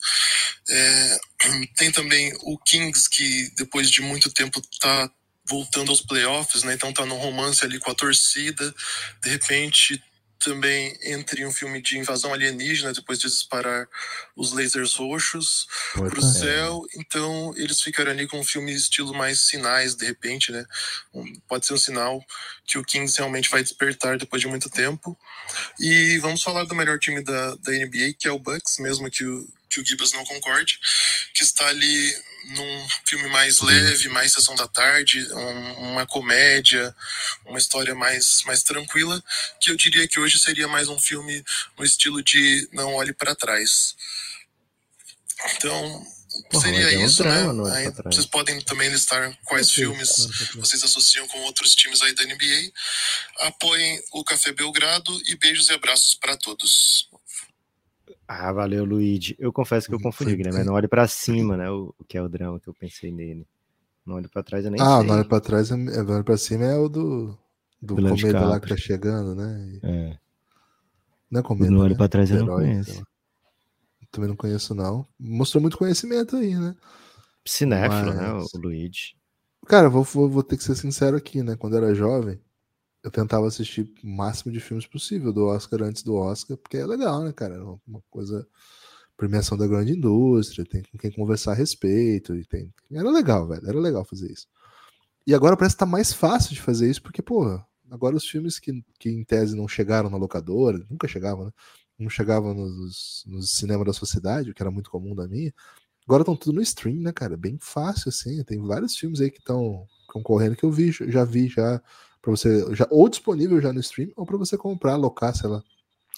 É, tem também o Kings, que depois de muito tempo está voltando aos playoffs, né? Então tá no romance ali com a torcida. De repente também entre um filme de invasão alienígena depois de disparar os lasers roxos para o céu. Então eles ficaram ali com um filme estilo mais sinais, de repente, né? Um, pode ser um sinal que o Kings realmente vai despertar depois de muito tempo. E vamos falar do melhor time da, da NBA, que é o Bucks, mesmo que o, que o Gibbs não concorde, que está ali num filme mais leve, mais sessão da tarde, um, uma comédia, uma história mais, mais tranquila, que eu diria que hoje seria mais um filme no estilo de Não Olhe para Trás. Então, Porra, seria é isso, né? Aí, vocês podem também listar quais filmes vocês associam com outros times aí da NBA. Apoiem o Café Belgrado e beijos e abraços para todos.
Ah, valeu, Luigi. Eu confesso que eu confundi, né? Mas não olhe pra cima, né? O, o, que é o drama que eu pensei nele. Não olhe pra trás, eu nem
ah,
sei. Ah,
não olhe pra trás, é, não olhe pra cima é o do, do cometa lá que tá chegando, né?
É.
Não é cometa,
Não olhe né? pra trás, eu não conheço.
Também não conheço, não. Mostrou muito conhecimento aí, né?
Cinéfilo, Mas... né? O Luigi.
Cara, vou, vou, vou ter que ser sincero aqui, né? Quando eu era jovem, eu tentava assistir o máximo de filmes possível do Oscar antes do Oscar, porque é legal, né, cara? Uma coisa. Premiação da grande indústria, tem com quem conversar a respeito. E tem... Era legal, velho. Era legal fazer isso. E agora parece que tá mais fácil de fazer isso, porque, pô, agora os filmes que, que em tese não chegaram na locadora, nunca chegavam, né? Não chegavam nos, nos cinemas da sociedade, o que era muito comum da minha. Agora estão tudo no stream, né, cara? Bem fácil, assim. Tem vários filmes aí que estão concorrendo que eu vi, já vi já para você já ou disponível já no stream ou para você comprar, alocar, sei lá,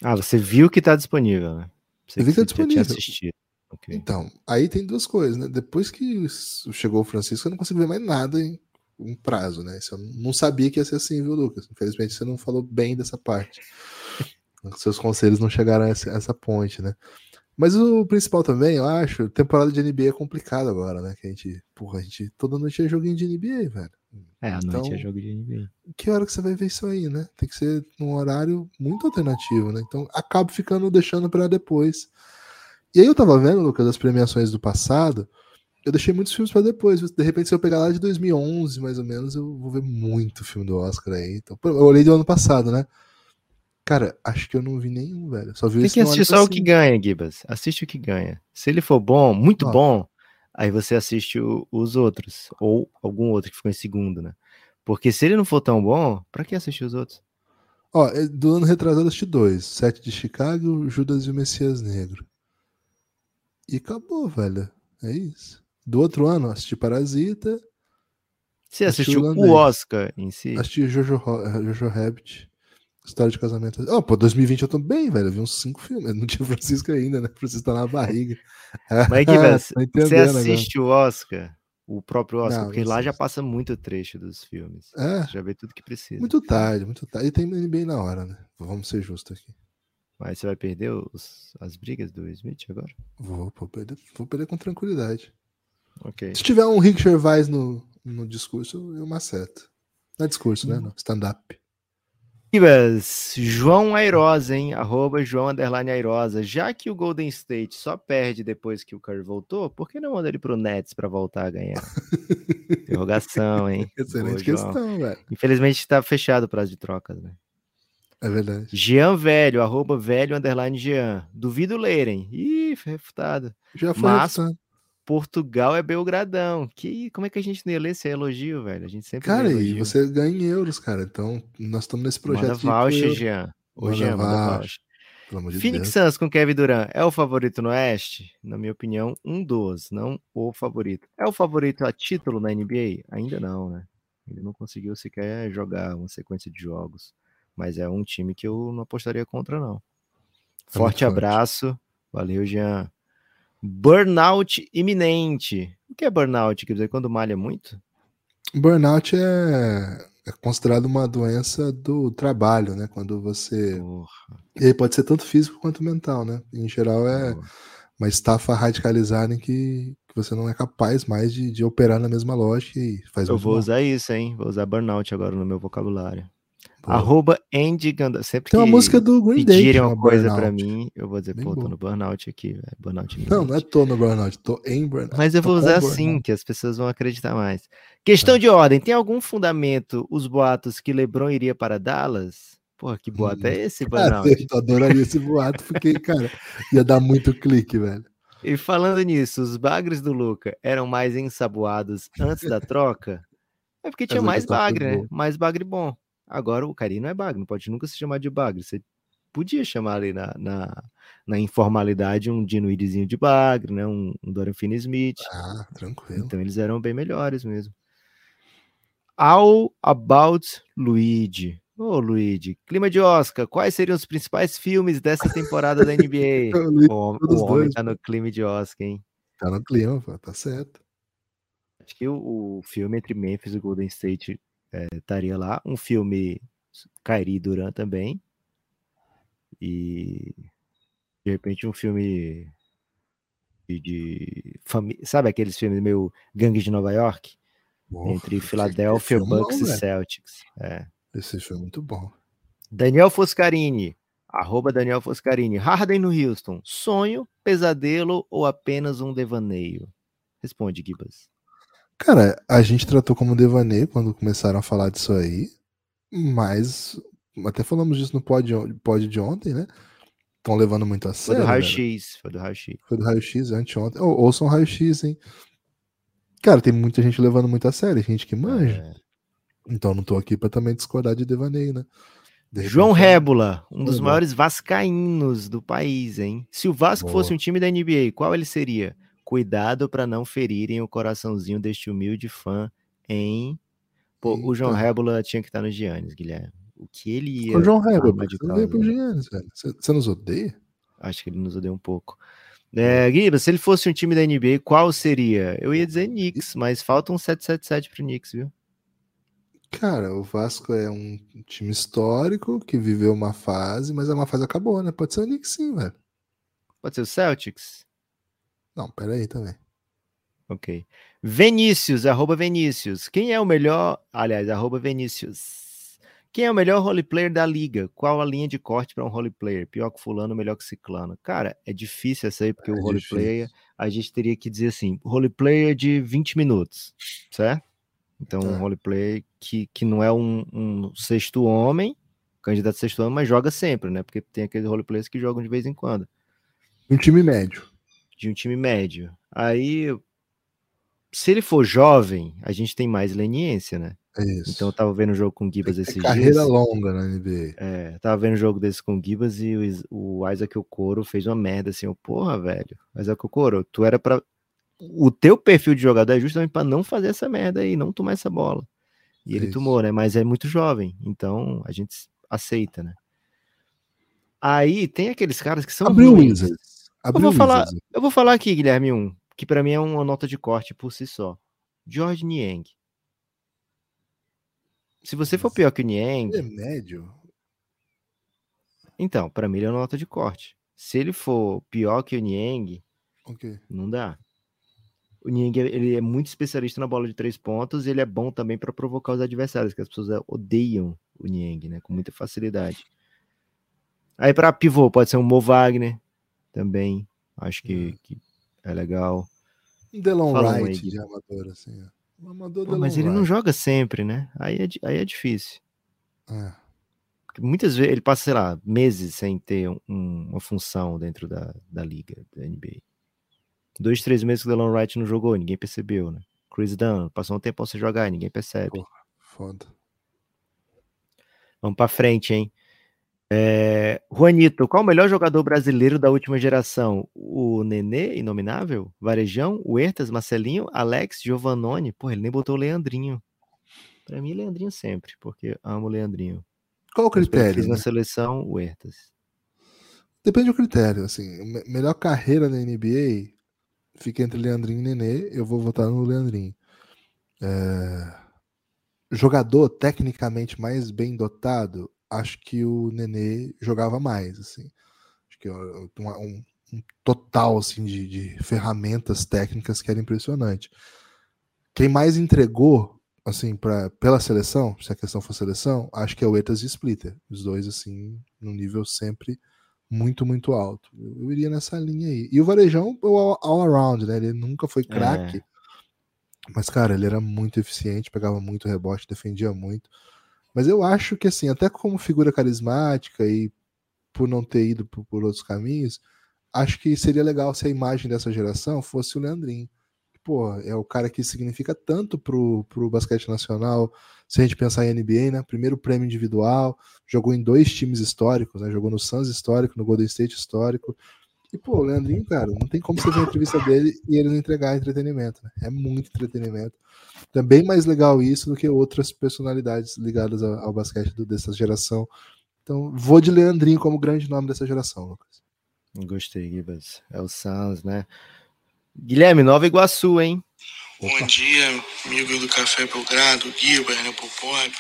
Ah, você viu que tá disponível, né?
Você vi que tá disponível. Okay. Então, aí tem duas coisas, né? Depois que chegou o Francisco, eu não consigo ver mais nada em um prazo, né? Isso eu não sabia que ia ser assim, viu, Lucas? Infelizmente você não falou bem dessa parte. Seus conselhos não chegaram a essa, a essa ponte, né? Mas o principal também, eu acho, temporada de NBA é complicado agora, né? Que a gente, porra, a gente toda noite é joguinho de NBA, velho.
É, a então, noite é jogo de NBA.
Que hora que você vai ver isso aí, né? Tem que ser num horário muito alternativo, né? Então acabo ficando deixando para depois. E aí eu tava vendo, Lucas, as premiações do passado, eu deixei muitos filmes para depois. De repente, se eu pegar lá de 2011, mais ou menos, eu vou ver muito filme do Oscar aí. Então, eu olhei do ano passado, né? Cara, acho que eu não vi nenhum, velho. Só vi
Tem que assistir só o que ganha, Gibas. Assiste o que ganha. Se ele for bom, muito bom, aí você assiste o, os outros. Ou algum outro que ficou em segundo, né? Porque se ele não for tão bom, pra que assistir os outros?
Ó, é, do ano retrasado assisti dois. Sete de Chicago, Judas e o Messias Negro. E acabou, velho. É isso. Do outro ano, assisti Parasita.
Você assistiu o Oscar em si?
Assisti Jojo, Jojo Rabbit. História de casamento. Oh, pô, 2020 eu tô bem, velho. Eu vi uns cinco filmes. Não tinha Francisco ainda, né? Francisco tá na barriga.
Mas que você assiste agora. o Oscar, o próprio Oscar, não, porque não lá já passa muito trecho dos filmes. É. Você já vê tudo que precisa.
Muito tarde, muito tarde. E tem bem na hora, né? Vamos ser justos aqui.
Mas você vai perder os, as brigas do Smith agora?
Vou, vou perder, vou perder com tranquilidade.
Ok.
Se tiver um Rick Gervais no, no discurso, eu maceto. Não é discurso, né? Hum. Stand-up.
João Airosa, hein? Arroba João Underline Airosa. Já que o Golden State só perde depois que o Curry voltou, por que não manda ele pro Nets para voltar a ganhar? Interrogação, hein?
Excelente Boa, questão, velho.
Infelizmente está fechado o prazo de trocas, né?
É verdade.
Jean Velho, arroba velho underline Jean. Duvido lerem. Ih, refutado.
Já foi Mas, refutado.
Portugal é Belgradão. Que, como é que a gente não ia ler esse elogio, velho? A gente sempre
Cara, e você ganha em euros, cara. Então, nós estamos nesse projeto.
Manda voucher, Jean. Ô, Jean, manda voucher. De Phoenix Suns com Kevin Durant é o favorito no Oeste? Na minha opinião, um dos, não o favorito. É o favorito a título na NBA? Ainda não, né? Ele não conseguiu sequer jogar uma sequência de jogos. Mas é um time que eu não apostaria contra, não. É forte abraço. Valeu, Jean. Burnout iminente. O que é burnout? Quer dizer, quando malha muito?
Burnout é, é considerado uma doença do trabalho, né? Quando você. Porra. E aí pode ser tanto físico quanto mental, né? Em geral é Porra. uma estafa radicalizada em que, que você não é capaz mais de, de operar na mesma lógica e faz
Eu vou
mal.
usar isso, hein? Vou usar burnout agora no meu vocabulário. Arroba Andy. Sempre
Tem uma música do Green Day.
Pedirem uma coisa burnout. pra mim, eu vou dizer, Bem pô, tô no burnout aqui, velho. Burnout
não, não é tô no burnout, tô em burnout.
Mas eu vou usar assim, que as pessoas vão acreditar mais. Questão é. de ordem: tem algum fundamento os boatos que Lebron iria para Dallas? Porra, que boato hum. é esse, burnout?
Eu adoraria esse boato, porque, cara, ia dar muito clique, velho.
E falando nisso, os bagres do Luca eram mais ensaboados antes da troca? É porque tinha mais bagre, né? Mais bagre bom. Agora o Cari não é bagre, não pode nunca se chamar de bagre. Você podia chamar ali na, na, na informalidade um Dino de bagre, né? Um, um Dorian Finney-Smith.
Ah, tranquilo.
Então eles eram bem melhores mesmo. All About Luigi. Ô, oh, Luigi, clima de Oscar, quais seriam os principais filmes dessa temporada da NBA? o, o homem tá no clima de Oscar, hein?
Tá no clima, tá certo.
Acho que o, o filme entre Memphis e Golden State é, estaria lá. Um filme Kairi Duran também. E de repente um filme de, de sabe aqueles filmes meio Gangue de Nova York? entre Filadélfia, Bucks bom, e Celtics. É.
Esse filme é muito bom.
Daniel Foscarini, arroba Daniel Foscarini. Harden no Houston, sonho, pesadelo ou apenas um devaneio? Responde, Gibas.
Cara, a gente tratou como devaneio quando começaram a falar disso aí, mas até falamos disso no pod, pod de ontem, né? Estão levando muito a sério.
Foi do raio-x, foi do raio-x.
Foi do raio-x anteontem. Ou, ouçam raio-x, hein? Cara, tem muita gente levando muito a sério, gente que manja. É. Então não tô aqui para também discordar de devaneio, né?
De João Rébula, um dos maiores vascaínos do país, hein? Se o Vasco Boa. fosse um time da NBA, qual ele seria? Cuidado para não ferirem o coraçãozinho deste humilde fã em. Pô, o João Rébula tinha que estar no Giannis, Guilherme. O que ele ia.
Ô, João Herbert, você odeia pro Giannis, velho. Você, você nos odeia?
Acho que ele nos odeia um pouco. É, Guiba, se ele fosse um time da NBA, qual seria? Eu ia dizer Knicks, mas falta um 777 pro Knicks, viu?
Cara, o Vasco é um time histórico que viveu uma fase, mas uma fase acabou, né? Pode ser o Knicks sim, velho.
Pode ser o Celtics?
Não, pera aí também.
Ok. Vinícius, arroba Vinícius. Quem é o melhor. Aliás, arroba Vinícius. Quem é o melhor roleplayer da liga? Qual a linha de corte para um roleplayer? Pior que Fulano, melhor que Ciclano. Cara, é difícil essa aí, porque é o roleplayer, a gente teria que dizer assim: roleplayer de 20 minutos, certo? Então, tá. um roleplay que, que não é um, um, sexto homem, candidato a sexto homem, mas joga sempre, né? Porque tem aqueles roleplayers que jogam de vez em quando.
Um time médio.
De um time médio. Aí, se ele for jovem, a gente tem mais leniência, né?
Isso.
Então eu tava vendo o jogo com o Gibas esses
carreira
dias.
Longa na NBA.
É, tava vendo o jogo desse com o Gibas e o, o Isaac Okoro fez uma merda assim, eu, porra, velho. Isaac Okoro, tu era para o teu perfil de jogador é justamente para não fazer essa merda aí, não tomar essa bola. E ele tomou, né? Mas é muito jovem, então a gente aceita, né? Aí tem aqueles caras que são
Abriu ruins. Wizards.
Abriu eu vou falar, eu vou falar aqui, Guilherme, um que para mim é uma nota de corte por si só. George Niang. Se você for pior que o Niang,
é médio.
Então, para mim ele é uma nota de corte. Se ele for pior que o Niang, okay. não dá. O Niang ele é muito especialista na bola de três pontos e ele é bom também para provocar os adversários, que as pessoas odeiam o Niang, né? Com muita facilidade. Aí para pivô pode ser um Mo Wagner também. Acho que, hum. que é legal.
Um Delon Wright de amador, assim. Um amador
Pô, mas ele Wright. não joga sempre, né? Aí é, aí é difícil. É. Muitas vezes ele passa, sei lá, meses sem ter um, uma função dentro da, da liga, da NBA. Dois, três meses que o Delon Wright não jogou, ninguém percebeu, né? Chris Dunn, passou um tempo sem jogar, ninguém percebe. Porra,
foda.
Vamos pra frente, hein? É... Juanito, qual o melhor jogador brasileiro da última geração? O Nenê, inominável? Varejão? Huertas, Marcelinho? Alex, Giovannone? Pô, ele nem botou o Leandrinho. Pra mim, Leandrinho sempre, porque amo o Leandrinho.
Qual o critério? Fiz
na né? seleção, Huertas.
Depende do critério, assim. Melhor carreira na NBA fica entre Leandrinho e Nenê, eu vou votar no Leandrinho. É... Jogador tecnicamente mais bem dotado, acho que o Nenê jogava mais, assim. Acho que um, um, um total assim de, de, ferramentas técnicas que era impressionante. Quem mais entregou assim para pela seleção, se a questão for seleção, acho que é o Etas e Splitter, os dois assim no nível sempre muito, muito alto. Eu, eu, iria nessa linha aí. E o Varejão, o all, all around, né? Ele nunca foi craque. É. Mas, cara, ele era muito eficiente, pegava muito rebote, defendia muito. Mas eu acho que, assim, até como figura carismática e por não ter ido por, por outros caminhos, acho que seria legal se a imagem dessa geração fosse o Leandrinho pô, é o cara que significa tanto pro, pro basquete nacional, se a gente pensar em NBA, né? Primeiro prêmio individual, jogou em dois times históricos, né? Jogou no Suns histórico, no Golden State histórico. E, pô, o Leandrinho, cara, não tem como você ver a entrevista dele e ele não entregar entretenimento, né? É muito entretenimento. Então é bem mais legal isso do que outras personalidades ligadas ao, ao basquete do, dessa geração. Então, vou de Leandrinho como grande nome dessa geração, Lucas.
Gostei, Gibas. É o Suns, né? Guilherme, Nova Iguaçu, hein?
Opa. Bom dia, amigo do Café Belgrado, Guiba, Renan Popop.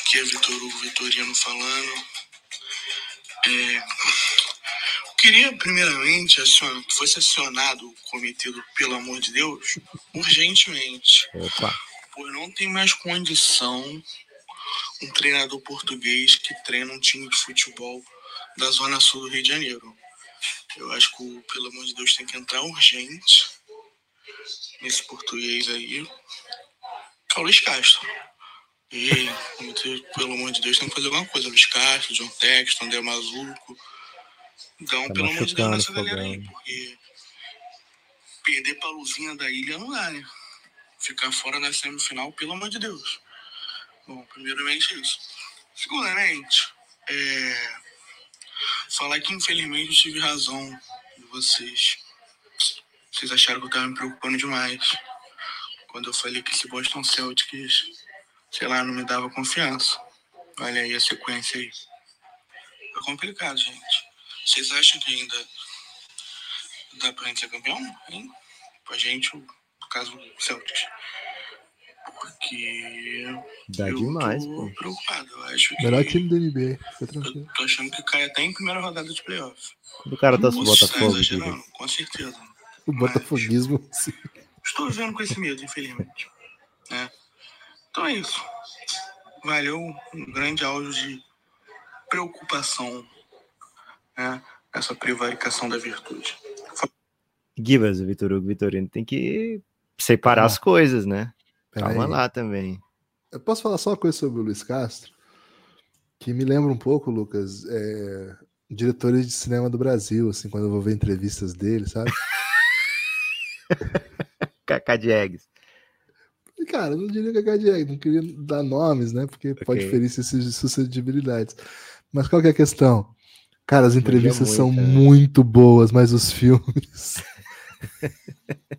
Aqui é Vitor Hugo Vitorino falando. É, queria, primeiramente, acion... que fosse acionado o comitê do Pelo Amor de Deus urgentemente.
Opa.
Pois não tem mais condição um treinador português que treina um time de futebol da Zona Sul do Rio de Janeiro. Eu acho que, pelo amor de Deus, tem que entrar urgente nesse português aí. Que é o Luiz Castro. E, pelo amor de Deus, tem que fazer alguma coisa. Luiz Castro, John Texton, André Mazuco. Então, tá pelo amor de Deus, nessa galera aí, porque perder pra luzinha da ilha não dá, né? Ficar fora da semifinal, pelo amor de Deus. Bom, primeiramente isso. Segundamente, é Falar que infelizmente eu tive razão de vocês. Vocês acharam que eu tava me preocupando demais. Quando eu falei que esse Boston Celtics, sei lá, não me dava confiança. Olha aí a sequência aí. É complicado, gente. Vocês acham que ainda dá pra gente ser campeão? Hein? Pra gente, no caso do Celtics. Porque.
Dá demais, pô.
preocupado. Eu acho que.
Melhor time do NBA. Fica tranquilo.
Tô achando que cai até em primeira rodada de playoff.
Quando o cara tá o Botafogo.
com certeza.
O Botafoguismo, sim.
Estou vendo com esse medo, infelizmente. É. Então é isso. Valeu um grande áudio de preocupação, né? Essa prevaricação da virtude.
Gibas, o Vitor Hugo Vitorino tem que separar ah. as coisas, né? Pera Calma aí. lá também.
Eu posso falar só uma coisa sobre o Luiz Castro? Que me lembra um pouco, Lucas, é, diretores de cinema do Brasil, assim, quando eu vou ver entrevistas dele, sabe?
Cacá Diegues.
Cara, eu não diria Cacá Diegues, não queria dar nomes, né? Porque okay. pode ferir suscetibilidades. Mas qual que é a questão? Cara, as entrevistas muito, são né? muito boas, mas os filmes.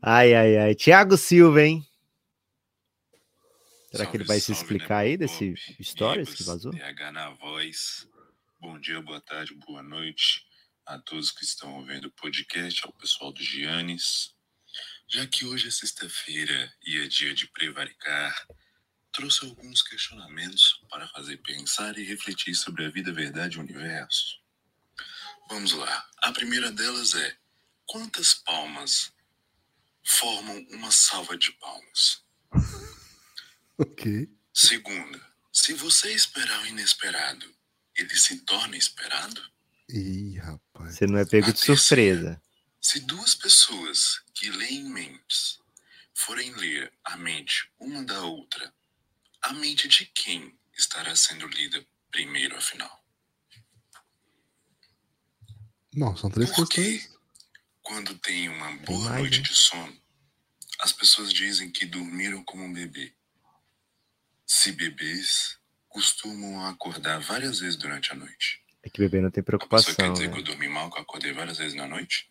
ai, ai, ai. Tiago Silva, hein? Será salve, que ele vai se explicar aí desse Bob, stories que vazou?
TH na voz. Bom dia, boa tarde, boa noite a todos que estão ouvindo o podcast, ao pessoal do Giannis. Já que hoje é sexta-feira e é dia de prevaricar, trouxe alguns questionamentos para fazer pensar e refletir sobre a vida, verdade e o universo. Vamos lá. A primeira delas é: quantas palmas formam uma salva de palmas?
ok.
Segunda, se você esperar o inesperado, ele se torna esperado?
Ih, rapaz.
Você não é pego de surpresa.
Se duas pessoas que leem mentes forem ler a mente uma da outra a mente de quem estará sendo lida primeiro, afinal?
Não, são três
Porque, questões. Quando tem uma boa Mais, noite de sono, as pessoas dizem que dormiram como um bebê. Se bebês costumam acordar várias vezes durante a noite.
É que bebê não tem preocupação. Você
quer dizer
né?
que eu dormi mal, que eu acordei várias vezes na noite?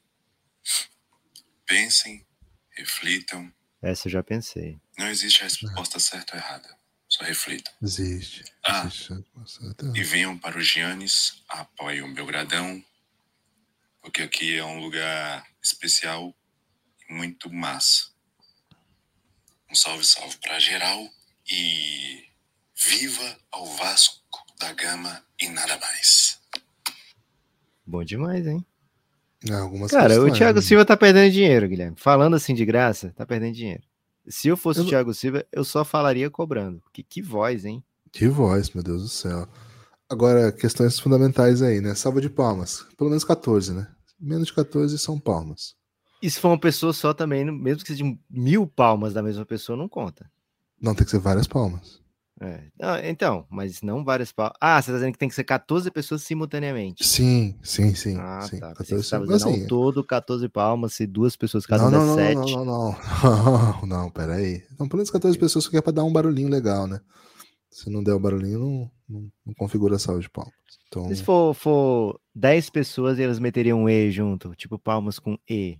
Pensem, reflitam.
Essa eu já pensei.
Não existe resposta certa ou errada. Só reflita.
Existe.
Ah,
existe.
e venham para o Giannis, apoiem o Belgradão, porque aqui é um lugar especial e muito massa. Um salve, salve para geral e viva ao Vasco da Gama e nada mais.
Bom demais, hein?
Algumas
Cara, questões, o Thiago né? Silva tá perdendo dinheiro, Guilherme. Falando assim de graça, tá perdendo dinheiro. Se eu fosse eu... o Thiago Silva, eu só falaria cobrando. Que, que voz, hein?
Que voz, meu Deus do céu. Agora, questões fundamentais aí, né? Salva de palmas. Pelo menos 14, né? Menos de 14 são palmas.
E se for uma pessoa só também, mesmo que seja mil palmas da mesma pessoa, não conta.
Não, tem que ser várias palmas.
É. então, mas não várias palmas. Ah, você tá dizendo que tem que ser 14 pessoas simultaneamente.
Sim, sim, sim.
Ah,
sim.
tá. 14, você dizendo assim, todo 14 palmas, se duas pessoas cada
não, não,
não, 7.
Não, não, não, não. Não, peraí. Então, pelo menos 14 pessoas só quer pra dar um barulhinho legal, né? Se não der o barulhinho, não, não, não configura a salva de palmas. Então...
Se for, for 10 pessoas e elas meteriam um E junto, tipo palmas com E,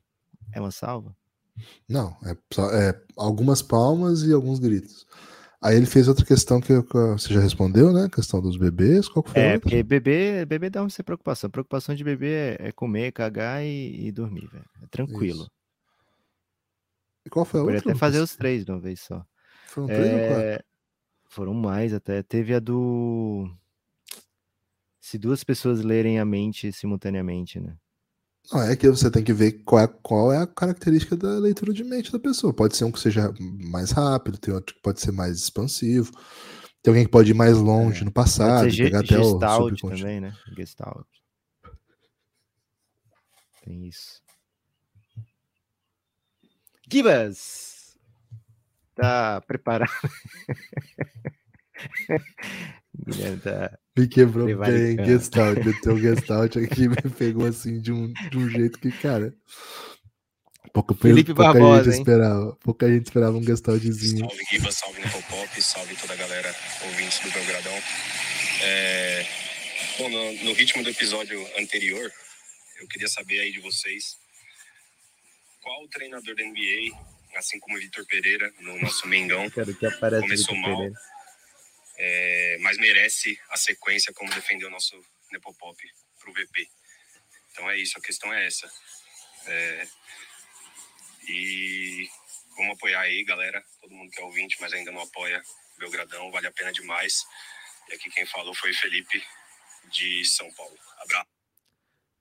é uma salva?
Não, é, é algumas palmas e alguns gritos. Aí ele fez outra questão que você já respondeu, né? A questão dos bebês. Qual foi?
É, porque bebê, bebê dá uma preocupação. A preocupação de bebê é, é comer, cagar e, e dormir, velho. É tranquilo. Isso.
E qual foi a outra?
até fazer os três de uma vez só.
Foram três é... ou quatro?
Foram mais até. Teve a do. Se duas pessoas lerem a mente simultaneamente, né?
Não, é que você tem que ver qual é, qual é a característica da leitura de mente da pessoa. Pode ser um que seja mais rápido, tem outro que pode ser mais expansivo. Tem alguém que pode ir mais longe é. no passado, pegar até o
também, né? Gestalt. Tem isso. Gibas! Tá preparado? Guilherme tá
me quebrou bem, Gestalt. O teu Gestalt aqui me pegou assim de um, de um jeito que, cara. Pouca, Felipe pouca Barbosa, gente esperava. Pouca gente esperava um Gestaltzinho.
Salve Giva, salve Pop, salve toda a galera ouvinte do Belgradão. É... Bom, no, no ritmo do episódio anterior, eu queria saber aí de vocês qual treinador da NBA, assim como o Vitor Pereira, no nosso Mengão,
Quero que aparece
começou mal.
Pereira
é, mas merece a sequência como defendeu o nosso Nepopop para o VP. Então é isso, a questão é essa. É, e vamos apoiar aí, galera. Todo mundo que é ouvinte, mas ainda não apoia Belgradão, vale a pena demais. E aqui quem falou foi Felipe, de São Paulo. Abraço.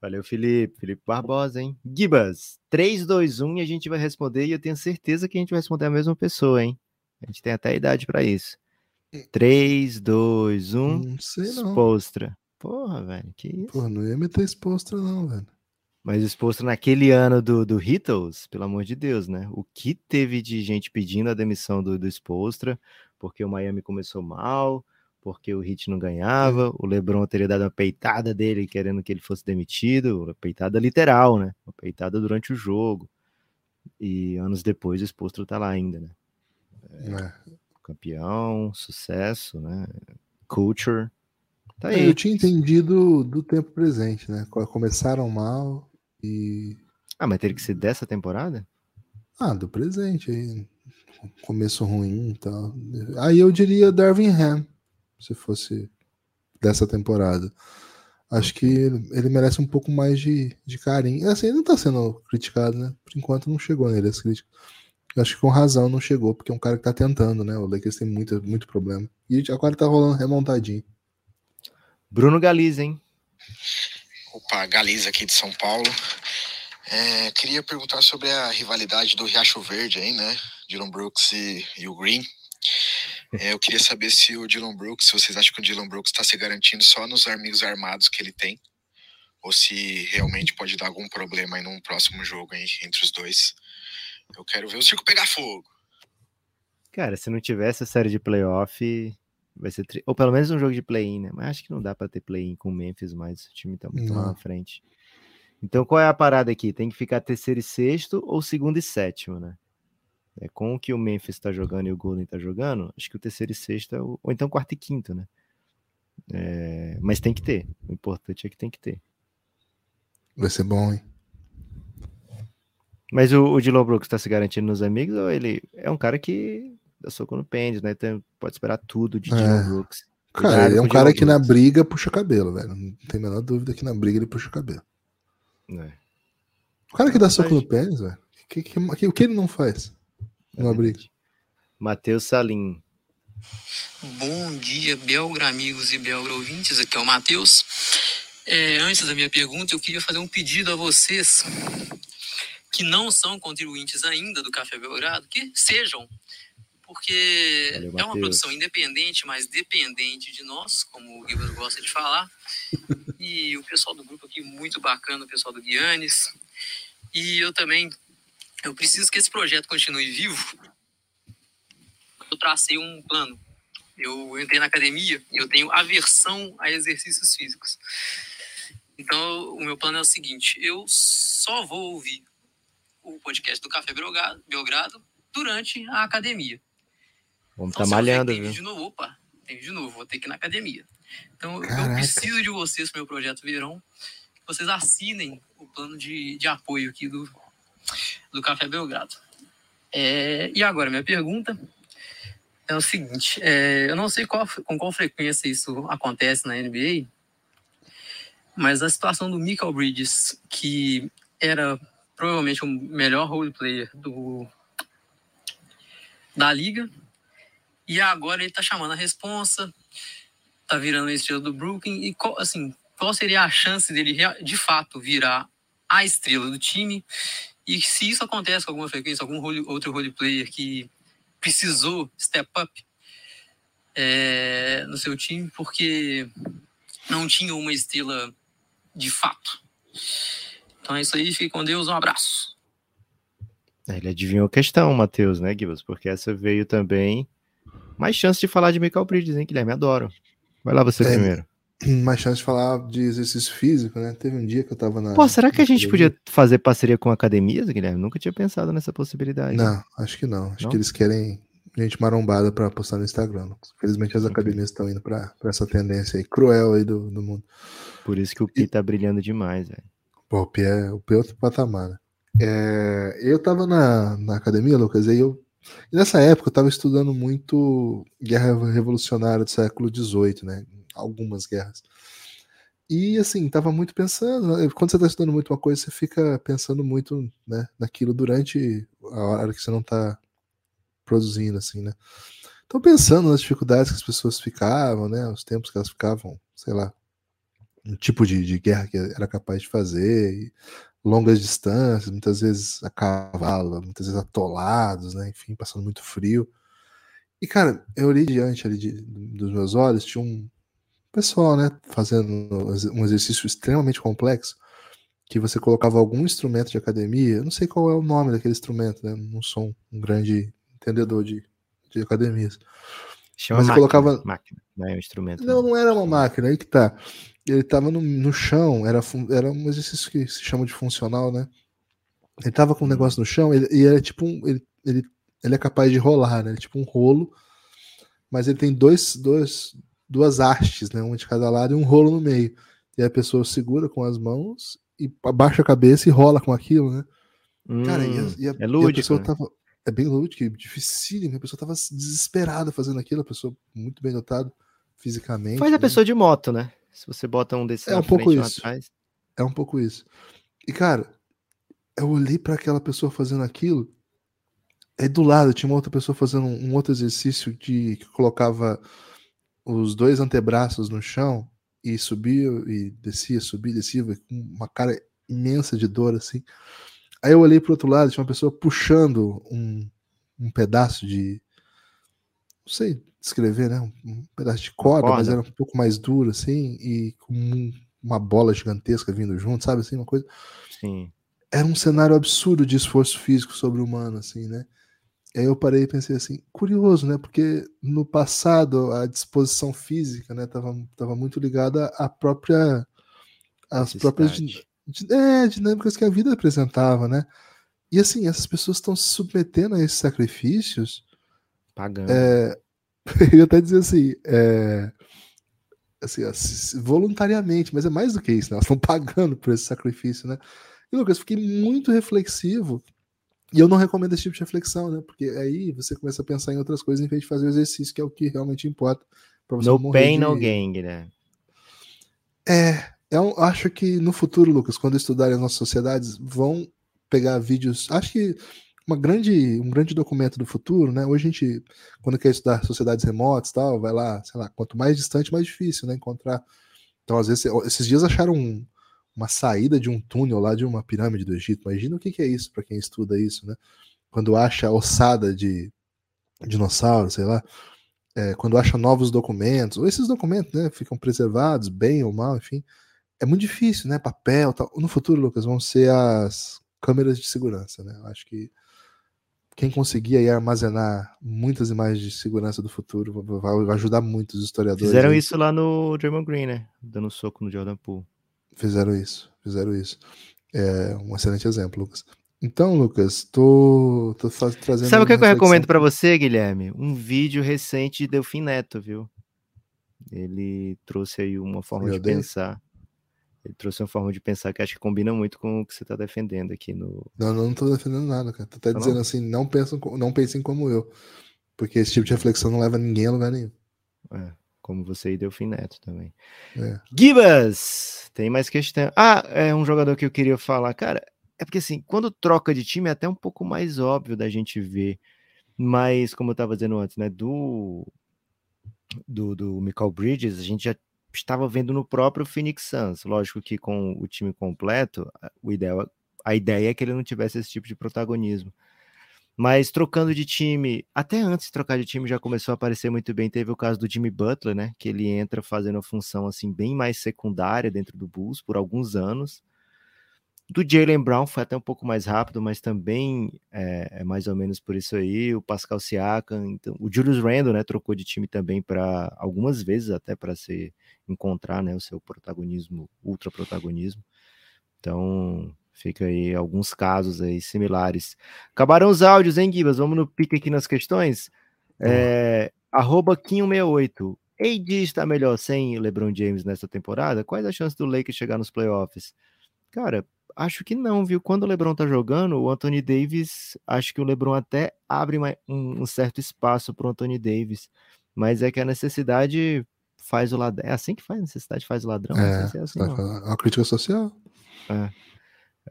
Valeu, Felipe. Felipe Barbosa, hein? Gibas, 3, 2, 1 e a gente vai responder. E eu tenho certeza que a gente vai responder a mesma pessoa, hein? A gente tem até idade para isso. 3, 2, 1.
Não sei não.
Porra, velho, que isso?
Porra, não ia meter Spostra não, velho.
Mas exposto naquele ano do, do Hittles, pelo amor de Deus, né? O que teve de gente pedindo a demissão do, do Spostra, porque o Miami começou mal, porque o Hit não ganhava, o LeBron teria dado uma peitada dele querendo que ele fosse demitido, uma peitada literal, né? Uma peitada durante o jogo. E anos depois o Spolstra tá lá ainda, né? É, é. Campeão, sucesso, né? Culture. Tá
é, aí. Eu tinha entendido do tempo presente, né? Começaram mal e.
Ah, mas teria que ser dessa temporada?
Ah, do presente aí. Começo ruim e tal. Aí eu diria Darwin Ham se fosse dessa temporada. Acho que ele merece um pouco mais de, de carinho. Assim, ele não tá sendo criticado, né? Por enquanto não chegou nele as críticas. Acho que com razão não chegou, porque é um cara que tá tentando, né? O Lakers tem muito, muito problema. E agora tá rolando remontadinho.
Bruno Galiza, hein?
Opa, Galiza aqui de São Paulo. É, queria perguntar sobre a rivalidade do Riacho Verde aí, né? Dylan Brooks e, e o Green. É, eu queria saber se o Dylan Brooks, se vocês acham que o Dylan Brooks está se garantindo só nos amigos armados que ele tem, ou se realmente pode dar algum problema aí num próximo jogo aí, entre os dois. Eu quero ver o circo pegar fogo.
Cara, se não tivesse a série de playoff, vai ser. Tri... Ou pelo menos um jogo de play-in, né? Mas acho que não dá para ter play-in com o Memphis, mas o time tá muito não. lá na frente. Então qual é a parada aqui? Tem que ficar terceiro e sexto ou segundo e sétimo, né? É, com o que o Memphis está jogando e o Golden está jogando, acho que o terceiro e sexto, é o, ou então quarto e quinto, né? É, mas tem que ter. O importante é que tem que ter.
Vai ser bom, hein?
Mas o, o Dylan Brooks está se garantindo nos amigos ou ele é um cara que dá soco no pênis, né? Então pode esperar tudo de é. Dylan Brooks.
Cara, ele é um cara que Brooks. na briga puxa cabelo, velho. Não tem a menor dúvida que na briga ele puxa cabelo. É. O cara que dá soco no pênis, velho, o que, que, que, o que ele não faz? Uma é briga.
Matheus Salim.
Bom dia, Belgra amigos e Belgra ouvintes. Aqui é o Matheus. É, antes da minha pergunta, eu queria fazer um pedido a vocês que não são contribuintes ainda do Café Belgrado, que sejam, porque Valeu, é uma produção independente, mas dependente de nós, como o Guilherme gosta de falar. e o pessoal do grupo aqui, muito bacana, o pessoal do Guianes. E eu também eu preciso que esse projeto continue vivo. Eu tracei um plano. Eu entrei na academia e eu tenho aversão a exercícios físicos. Então, o meu plano é o seguinte: eu só vou ouvir o podcast do Café Belgrado, Belgrado durante a academia.
Vamos estar tá malhando,
viu? de novo, opa, tem de novo, vou ter que ir na academia. Então, Caraca. eu preciso de vocês para o meu projeto Verão, que vocês assinem o plano de, de apoio aqui do, do Café Belgrado. É, e agora, minha pergunta é o seguinte: é, eu não sei qual, com qual frequência isso acontece na NBA, mas a situação do Michael Bridges, que era provavelmente o melhor role player do, da liga, e agora ele tá chamando a responsa, tá virando o estrela do Brooklyn, e qual, assim, qual seria a chance dele de fato virar a estrela do time? E se isso acontece com alguma frequência, algum role, outro role player que precisou step up é, no seu time porque não tinha uma estrela de fato. Então é isso aí, fique com Deus, um abraço.
É, ele adivinhou a questão, Matheus, né, Gibbs? Porque essa veio também. Mais chance de falar de Michael Bridges, hein, Guilherme? Adoro. Vai lá você é, primeiro
mais chance de falar de exercício físico, né? Teve um dia que eu tava na.
Pô, será que a gente podia fazer parceria com academias, Guilherme? Nunca tinha pensado nessa possibilidade.
Não, acho que não. Acho não? que eles querem gente marombada para postar no Instagram. Felizmente as academias estão indo para essa tendência aí, cruel aí do, do mundo.
Por isso que o Pi e... tá brilhando demais, velho.
O Pi é, o Pi é outro patamar, né? É, eu tava na, na academia, Lucas, e eu E nessa época eu estava estudando muito guerra revolucionária do século XVIII, né? Algumas guerras. E assim, tava muito pensando. Né, quando você está estudando muito uma coisa, você fica pensando muito né, naquilo durante a hora que você não está produzindo, assim, né? Então, pensando nas dificuldades que as pessoas ficavam, né? Os tempos que elas ficavam, sei lá, um tipo de, de guerra que era capaz de fazer, longas distâncias, muitas vezes a cavalo, muitas vezes atolados, né? Enfim, passando muito frio. E, cara, eu olhei diante ali de, dos meus olhos, tinha um pessoal, né, fazendo um exercício extremamente complexo, que você colocava algum instrumento de academia, eu não sei qual é o nome daquele instrumento, né? Não sou um grande entendedor de, de academias.
Chama Mas máquina, colocava máquina, não é um instrumento.
Não, não era uma máquina, aí que tá ele estava no, no chão, era, era um exercício que se chama de funcional, né? Ele estava com um negócio no chão ele, e era tipo um. Ele, ele, ele é capaz de rolar, né? É tipo um rolo, mas ele tem dois, dois, duas hastes, né? Uma de cada lado e um rolo no meio. E a pessoa segura com as mãos e abaixa a cabeça e rola com aquilo, né?
Hum, Cara, e a, e a, é lúdico, a pessoa
né? tava. É bem lúdico, dificílimo. A pessoa tava desesperada fazendo aquilo, a pessoa muito bem dotada fisicamente.
Faz a né? pessoa de moto, né? Se você bota um desses
é um pouco isso. Atrás. É um pouco isso. E cara, eu olhei para aquela pessoa fazendo aquilo. Aí do lado tinha uma outra pessoa fazendo um, outro exercício de que colocava os dois antebraços no chão e subia e descia, subia, descia, com uma cara imensa de dor assim. Aí eu olhei para outro lado, tinha uma pessoa puxando um, um pedaço de não sei descrever, né? Um, pedaço de corda, corda, mas era um pouco mais duro, assim, e com um, uma bola gigantesca vindo junto, sabe? Assim, uma coisa.
Sim.
Era um cenário absurdo de esforço físico sobre-humano, assim, né? E aí eu parei e pensei assim, curioso, né? Porque no passado a disposição física, né, tava, tava muito ligada à própria às próprias é, dinâmicas que a vida apresentava, né? E assim, essas pessoas estão se submetendo a esses sacrifícios
pagando.
É, eu ia até dizer assim, é, assim, voluntariamente, mas é mais do que isso, né? elas estão pagando por esse sacrifício, né? E Lucas, fiquei muito reflexivo e eu não recomendo esse tipo de reflexão, né? Porque aí você começa a pensar em outras coisas em vez de fazer o exercício, que é o que realmente importa.
Pra você no pain, de... no gain, né?
É, eu acho que no futuro, Lucas, quando estudarem as nossas sociedades, vão pegar vídeos. Acho que uma grande, um grande documento do futuro, né? Hoje a gente, quando quer estudar sociedades remotas tal, vai lá, sei lá, quanto mais distante, mais difícil, né? Encontrar. Então, às vezes, esses dias acharam um, uma saída de um túnel lá de uma pirâmide do Egito. Imagina o que, que é isso para quem estuda isso, né? Quando acha ossada de dinossauro, sei lá. É, quando acha novos documentos, ou esses documentos, né, ficam preservados, bem ou mal, enfim, é muito difícil, né? Papel, tal. No futuro, Lucas, vão ser as câmeras de segurança, né? Eu acho que quem conseguir aí armazenar muitas imagens de segurança do futuro vai, ajudar muito os historiadores.
Fizeram
aí.
isso lá no Draymond Green, né? Dando um soco no Jordan Poole.
Fizeram isso, fizeram isso. É um excelente exemplo, Lucas. Então, Lucas, tô, tô trazendo.
Sabe o que, que eu recomendo para você, Guilherme? Um vídeo recente de Delfim Neto, viu? Ele trouxe aí uma forma de pensar. Ele trouxe uma forma de pensar que acho que combina muito com o que você está defendendo aqui no.
Não, não estou defendendo nada, cara. Tô até tá dizendo não? assim, não pensam, não pensem como eu. Porque esse tipo de reflexão não leva ninguém a lugar nenhum.
É, como você e Delfim Neto também.
É.
Gibas! Tem mais questão. Ah, é um jogador que eu queria falar. Cara, é porque assim, quando troca de time é até um pouco mais óbvio da gente ver. Mas, como eu estava dizendo antes, né? Do, do, do Michael Bridges, a gente já estava vendo no próprio Phoenix Suns. Lógico que com o time completo, o ideal, a ideia é que ele não tivesse esse tipo de protagonismo. Mas trocando de time, até antes de trocar de time já começou a aparecer muito bem. Teve o caso do Jimmy Butler, né? Que ele entra fazendo a função assim bem mais secundária dentro do Bulls por alguns anos. Do Jalen Brown foi até um pouco mais rápido, mas também é, é, mais ou menos por isso aí. O Pascal Siakam, então, o Julius Randle, né, trocou de time também para algumas vezes até para se encontrar, né, o seu protagonismo, ultra protagonismo. Então, fica aí alguns casos aí similares. Acabaram os áudios, hein, Gibas? Vamos no pique aqui nas questões. É, arroba Quinho68. AD está melhor sem LeBron James nessa temporada? Quais as chances do Lakers chegar nos playoffs? Cara, acho que não, viu? Quando o LeBron tá jogando, o Anthony Davis, acho que o LeBron até abre um, certo espaço pro Anthony Davis, mas é que a necessidade faz o ladrão. É assim que faz, a necessidade faz o ladrão?
É, se é assim, é uma crítica social.
É.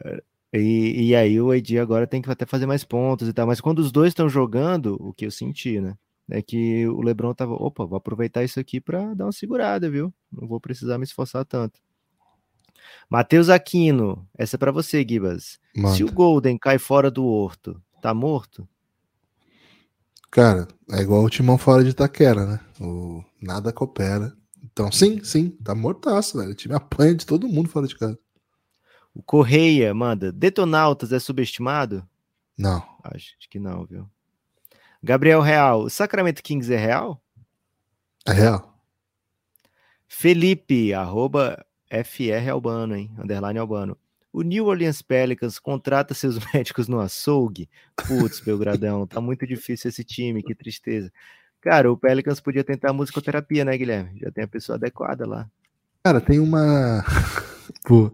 é. E, e aí o AD agora tem que até fazer mais pontos e tal, mas quando os dois estão jogando, o que eu senti, né? É que o LeBron tava, opa, vou aproveitar isso aqui para dar uma segurada, viu? Não vou precisar me esforçar tanto. Matheus Aquino, essa é para você, Gibas. Se o Golden cai fora do horto, tá morto?
Cara, é igual o timão fora de Itaquera, né? O nada coopera. Então, sim, sim, tá mortaço, velho. O time apanha de todo mundo fora de casa.
O Correia manda: Detonautas é subestimado?
Não.
Acho que não, viu? Gabriel Real: o Sacramento Kings é real?
É real.
Felipe, arroba FR Albano, hein? Underline Albano. O New Orleans Pelicans contrata seus médicos no açougue. Putz, Belgradão, tá muito difícil esse time, que tristeza. Cara, o Pelicans podia tentar musicoterapia, né, Guilherme? Já tem a pessoa adequada lá.
Cara, tem uma. Pô,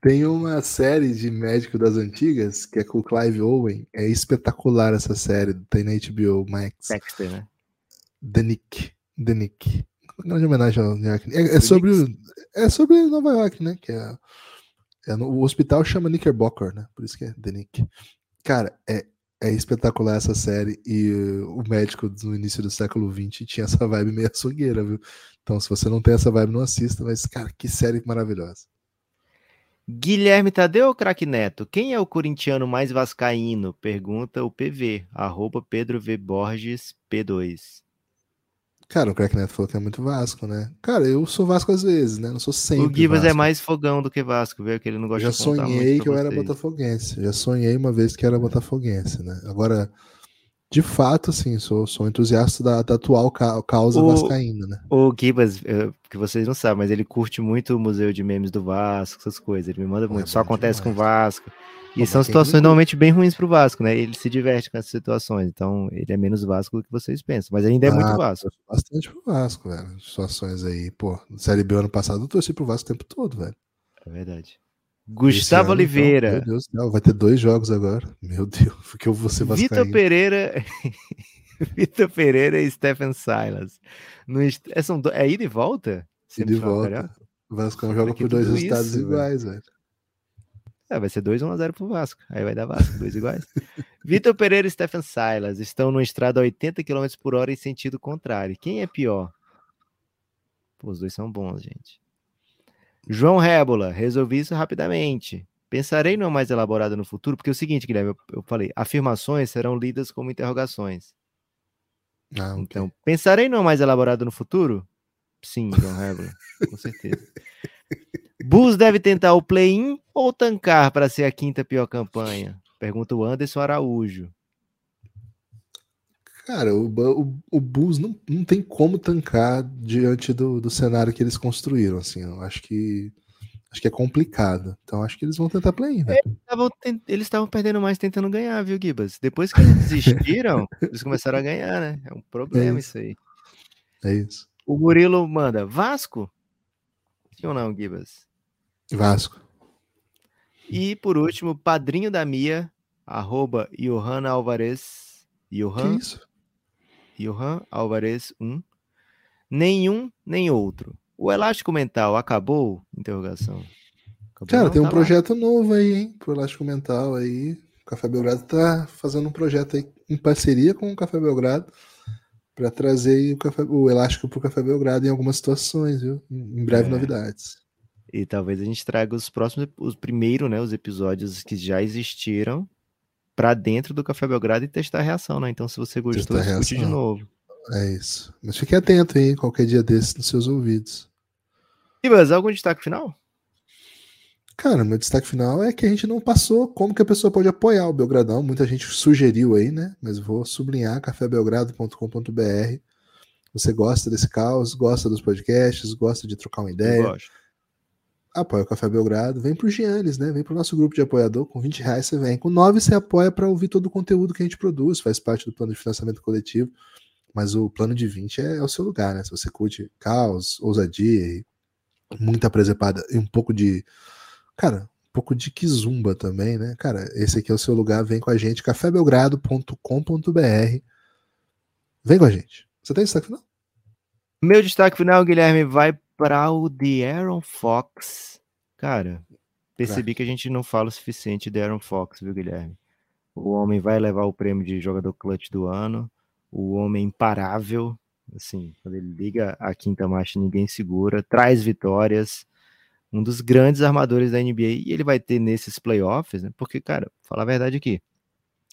tem uma série de médico das antigas que é com o Clive Owen. É espetacular essa série. Tem na HBO Max.
Dexter, né?
The Nick. The Nick. Grande homenagem ao New York. É, é sobre, é sobre Nova York, né? Que é, o hospital chama Knickerbocker, né? Por isso que é The Nick. Cara, é, é espetacular essa série e uh, o médico no início do século XX tinha essa vibe meio açougueira, viu? Então, se você não tem essa vibe, não assista, mas, cara, que série maravilhosa.
Guilherme Tadeu ou Crack Neto? Quem é o corintiano mais vascaíno? Pergunta o PV, arroba Pedro V. Borges P2.
Cara, o Crack Neto falou que é muito Vasco, né? Cara, eu sou Vasco às vezes, né? Não sou sempre.
O Gibas é mais fogão do que Vasco, viu? Que ele não gosta
Já de sonhei que eu era botafoguense. Já sonhei uma vez que era botafoguense, né? Agora, de fato, assim, sou, sou entusiasta da, da atual ca causa o, vascaína, né?
O Gibas, que vocês não sabem, mas ele curte muito o Museu de Memes do Vasco, essas coisas. Ele me manda muito. É Só acontece demais. com o Vasco. E são situações normalmente bem ruins para o Vasco, né? Ele se diverte com essas situações, então ele é menos Vasco do que vocês pensam, mas ainda é ah, muito Vasco.
Bastante pro Vasco, velho. Situações aí, pô, Série B ano passado eu torci pro Vasco o tempo todo, velho.
É verdade. Gustavo ano, Oliveira. Então,
meu Deus do céu, vai ter dois jogos agora. Meu Deus, porque eu vou ser
vascaíno. Vitor Pereira. Vitor Pereira e Stephen Silas. No, é, são é ida e volta?
Ida e volta. O Vasco joga por dois resultados iguais, velho.
É, vai ser 2 1 a 0 pro Vasco. Aí vai dar Vasco, dois iguais. Vitor Pereira e Stephen Silas estão no estrada a 80 km por hora em sentido contrário. Quem é pior? Pô, os dois são bons, gente. João Rébola, resolvi isso rapidamente. Pensarei no mais elaborado no futuro, porque é o seguinte, Guilherme, eu, eu falei, afirmações serão lidas como interrogações. Ah, okay. Então, pensarei no mais elaborado no futuro? Sim, João Rébola, com certeza. Bulls deve tentar o play-in ou tancar para ser a quinta pior campanha? Pergunta o Anderson Araújo.
Cara, o, o, o Bulls não, não tem como tancar diante do, do cenário que eles construíram. Assim, eu acho que acho que é complicado. Então acho que eles vão tentar play-in. Né?
Eles estavam perdendo mais tentando ganhar, viu, Gibas? Depois que eles desistiram, eles começaram a ganhar, né? É um problema é isso. isso aí.
É isso.
O Murilo manda Vasco? Sim ou não, Gibas?
Vasco.
E por último, padrinho da Mia, arroba Johan Alvarez. Johan,
que isso?
Johan Alvarez 1. Nenhum, nem outro. O elástico mental acabou? Interrogação.
Acabou, Cara, não, tem tá um lá. projeto novo aí, hein? Pro elástico mental aí. O Café Belgrado tá fazendo um projeto aí em parceria com o Café Belgrado para trazer o, café, o elástico pro Café Belgrado em algumas situações, viu? Em breve é. novidades.
E talvez a gente traga os próximos, os primeiros, né, os episódios que já existiram para dentro do Café Belgrado e testar a reação, né? Então, se você gostou, escute de novo.
É isso. Mas fique atento aí, qualquer dia desse nos seus ouvidos.
Ibas, algum destaque final?
Cara, meu destaque final é que a gente não passou como que a pessoa pode apoiar o Belgradão. Muita gente sugeriu aí, né? Mas vou sublinhar cafébelgrado.com.br. Você gosta desse caos, gosta dos podcasts, gosta de trocar uma ideia. Apoia o Café Belgrado, vem pro Giannis, né? Vem pro nosso grupo de apoiador, com 20 reais você vem. Com 9 você apoia para ouvir todo o conteúdo que a gente produz, faz parte do plano de financiamento coletivo. Mas o plano de 20 é, é o seu lugar, né? Se você curte caos, ousadia, muita presepada e um pouco de. Cara, pouco de Kizumba também, né? Cara, esse aqui é o seu lugar, vem com a gente, cafébelgrado.com.br. Vem com a gente. Você tem destaque final?
Meu destaque final, Guilherme, vai para o The Aaron Fox. Cara, percebi que a gente não fala o suficiente de Aaron Fox, viu, Guilherme? O homem vai levar o prêmio de jogador clutch do ano. O homem imparável, assim, quando ele liga a quinta marcha, ninguém segura, traz vitórias, um dos grandes armadores da NBA, e ele vai ter nesses playoffs, né? Porque, cara, falar a verdade aqui,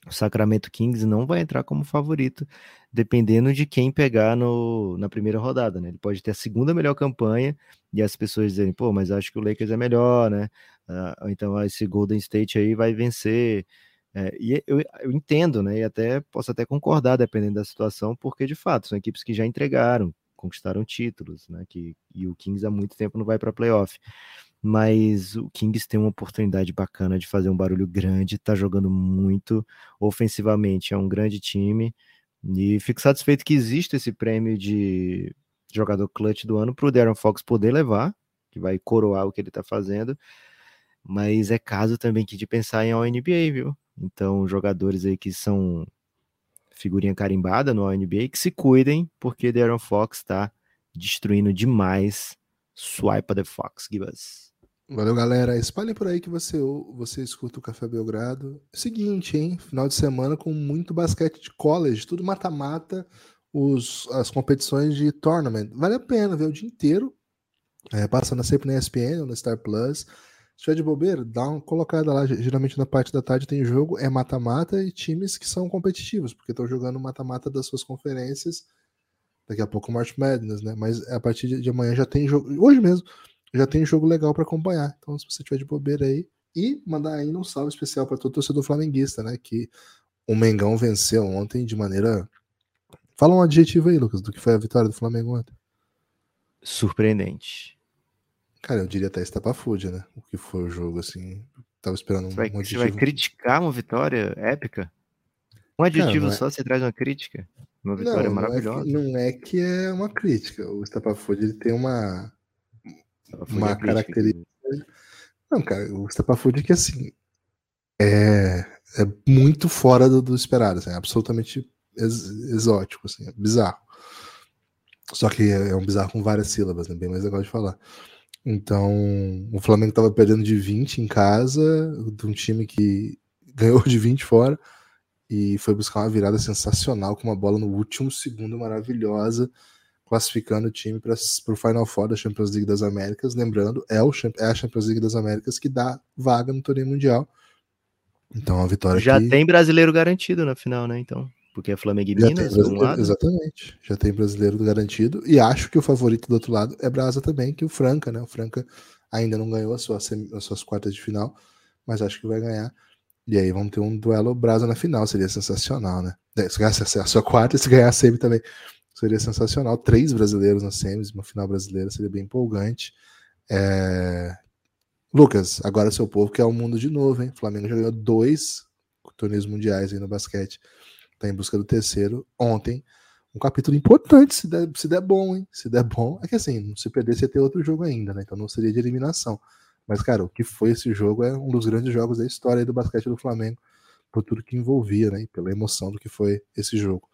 o Sacramento Kings não vai entrar como favorito, dependendo de quem pegar no, na primeira rodada, né? Ele pode ter a segunda melhor campanha e as pessoas dizerem, pô, mas acho que o Lakers é melhor, né? Uh, então esse Golden State aí vai vencer. É, e eu, eu, entendo, né? E até posso até concordar, dependendo da situação, porque de fato são equipes que já entregaram, conquistaram títulos, né? Que, e o Kings há muito tempo não vai para playoff. Mas o Kings tem uma oportunidade bacana de fazer um barulho grande, tá jogando muito ofensivamente, é um grande time. E fico satisfeito que existe esse prêmio de jogador clutch do ano para o Darren Fox poder levar, que vai coroar o que ele está fazendo. Mas é caso também que de pensar em All-NBA, viu? Então, jogadores aí que são figurinha carimbada no NBA, que se cuidem, porque Darren Fox está destruindo demais. Swipe the Fox, give us.
Valeu, galera. Espalhem por aí que você, você escuta o Café Belgrado. É seguinte, hein? Final de semana com muito basquete de college, tudo mata-mata, as competições de tournament. Vale a pena ver o dia inteiro. É, passando sempre na ESPN ou no Star Plus. Tiver de bobeira, dá uma colocada lá. Geralmente na parte da tarde tem jogo, é mata-mata e times que são competitivos, porque estão jogando mata-mata das suas conferências. Daqui a pouco o March Madness, né? Mas a partir de amanhã já tem jogo. Hoje mesmo já tem jogo legal para acompanhar. Então, se você tiver de bobeira aí, e mandar ainda um salve especial para todo torcedor flamenguista, né? Que o Mengão venceu ontem de maneira. Fala um adjetivo aí, Lucas, do que foi a vitória do Flamengo ontem.
Surpreendente.
Cara, eu diria até estapafúdia, né? O que foi o jogo, assim. Tava esperando um,
você vai, um adjetivo. Você vai criticar uma vitória épica? Um adjetivo Cara, é... só você traz uma crítica? Uma vitória não, maravilhosa.
Não é, que, não é que é uma crítica. O estapafúdia ele tem uma, uma característica. Não, cara, o estapafúdia é que assim. É, é muito fora do, do esperado, assim, é absolutamente ex, exótico, assim, é bizarro. Só que é, é um bizarro com várias sílabas, né? Bem mais legal de falar. Então, o Flamengo estava perdendo de 20 em casa, de um time que ganhou de 20 fora e foi buscar uma virada sensacional com uma bola no último segundo maravilhosa, classificando o time para o Final Four da Champions League das Américas. Lembrando, é, o, é a Champions League das Américas que dá vaga no torneio mundial. Então, a vitória
Já tem brasileiro garantido na final, né? Então porque é Flamengo e Minas,
de um lado. Exatamente. Já tem brasileiro garantido. E acho que o favorito do outro lado é Brasa também, que o Franca, né? O Franca ainda não ganhou a sua, as suas quartas de final, mas acho que vai ganhar. E aí vamos ter um duelo Brasa na final, seria sensacional, né? É, se ganhar a sua quarta e se ganhar a semi também, seria sensacional. Três brasileiros na semis, uma final brasileira, seria bem empolgante. É... Lucas, agora seu povo quer o mundo de novo, hein? O Flamengo já ganhou dois torneios mundiais aí no basquete tá em busca do terceiro ontem. Um capítulo importante, se der, se der bom, hein? Se der bom, é que assim, se perder, você ter outro jogo ainda, né? Então não seria de eliminação. Mas, cara, o que foi esse jogo é um dos grandes jogos da história do basquete do Flamengo, por tudo que envolvia, né? Pela emoção do que foi esse jogo.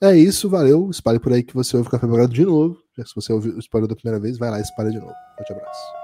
É isso, valeu. Espalhe por aí que você ouve o Café Belgrado de novo. Se você ouviu, espalhou da primeira vez, vai lá e espalha de novo. Forte abraço.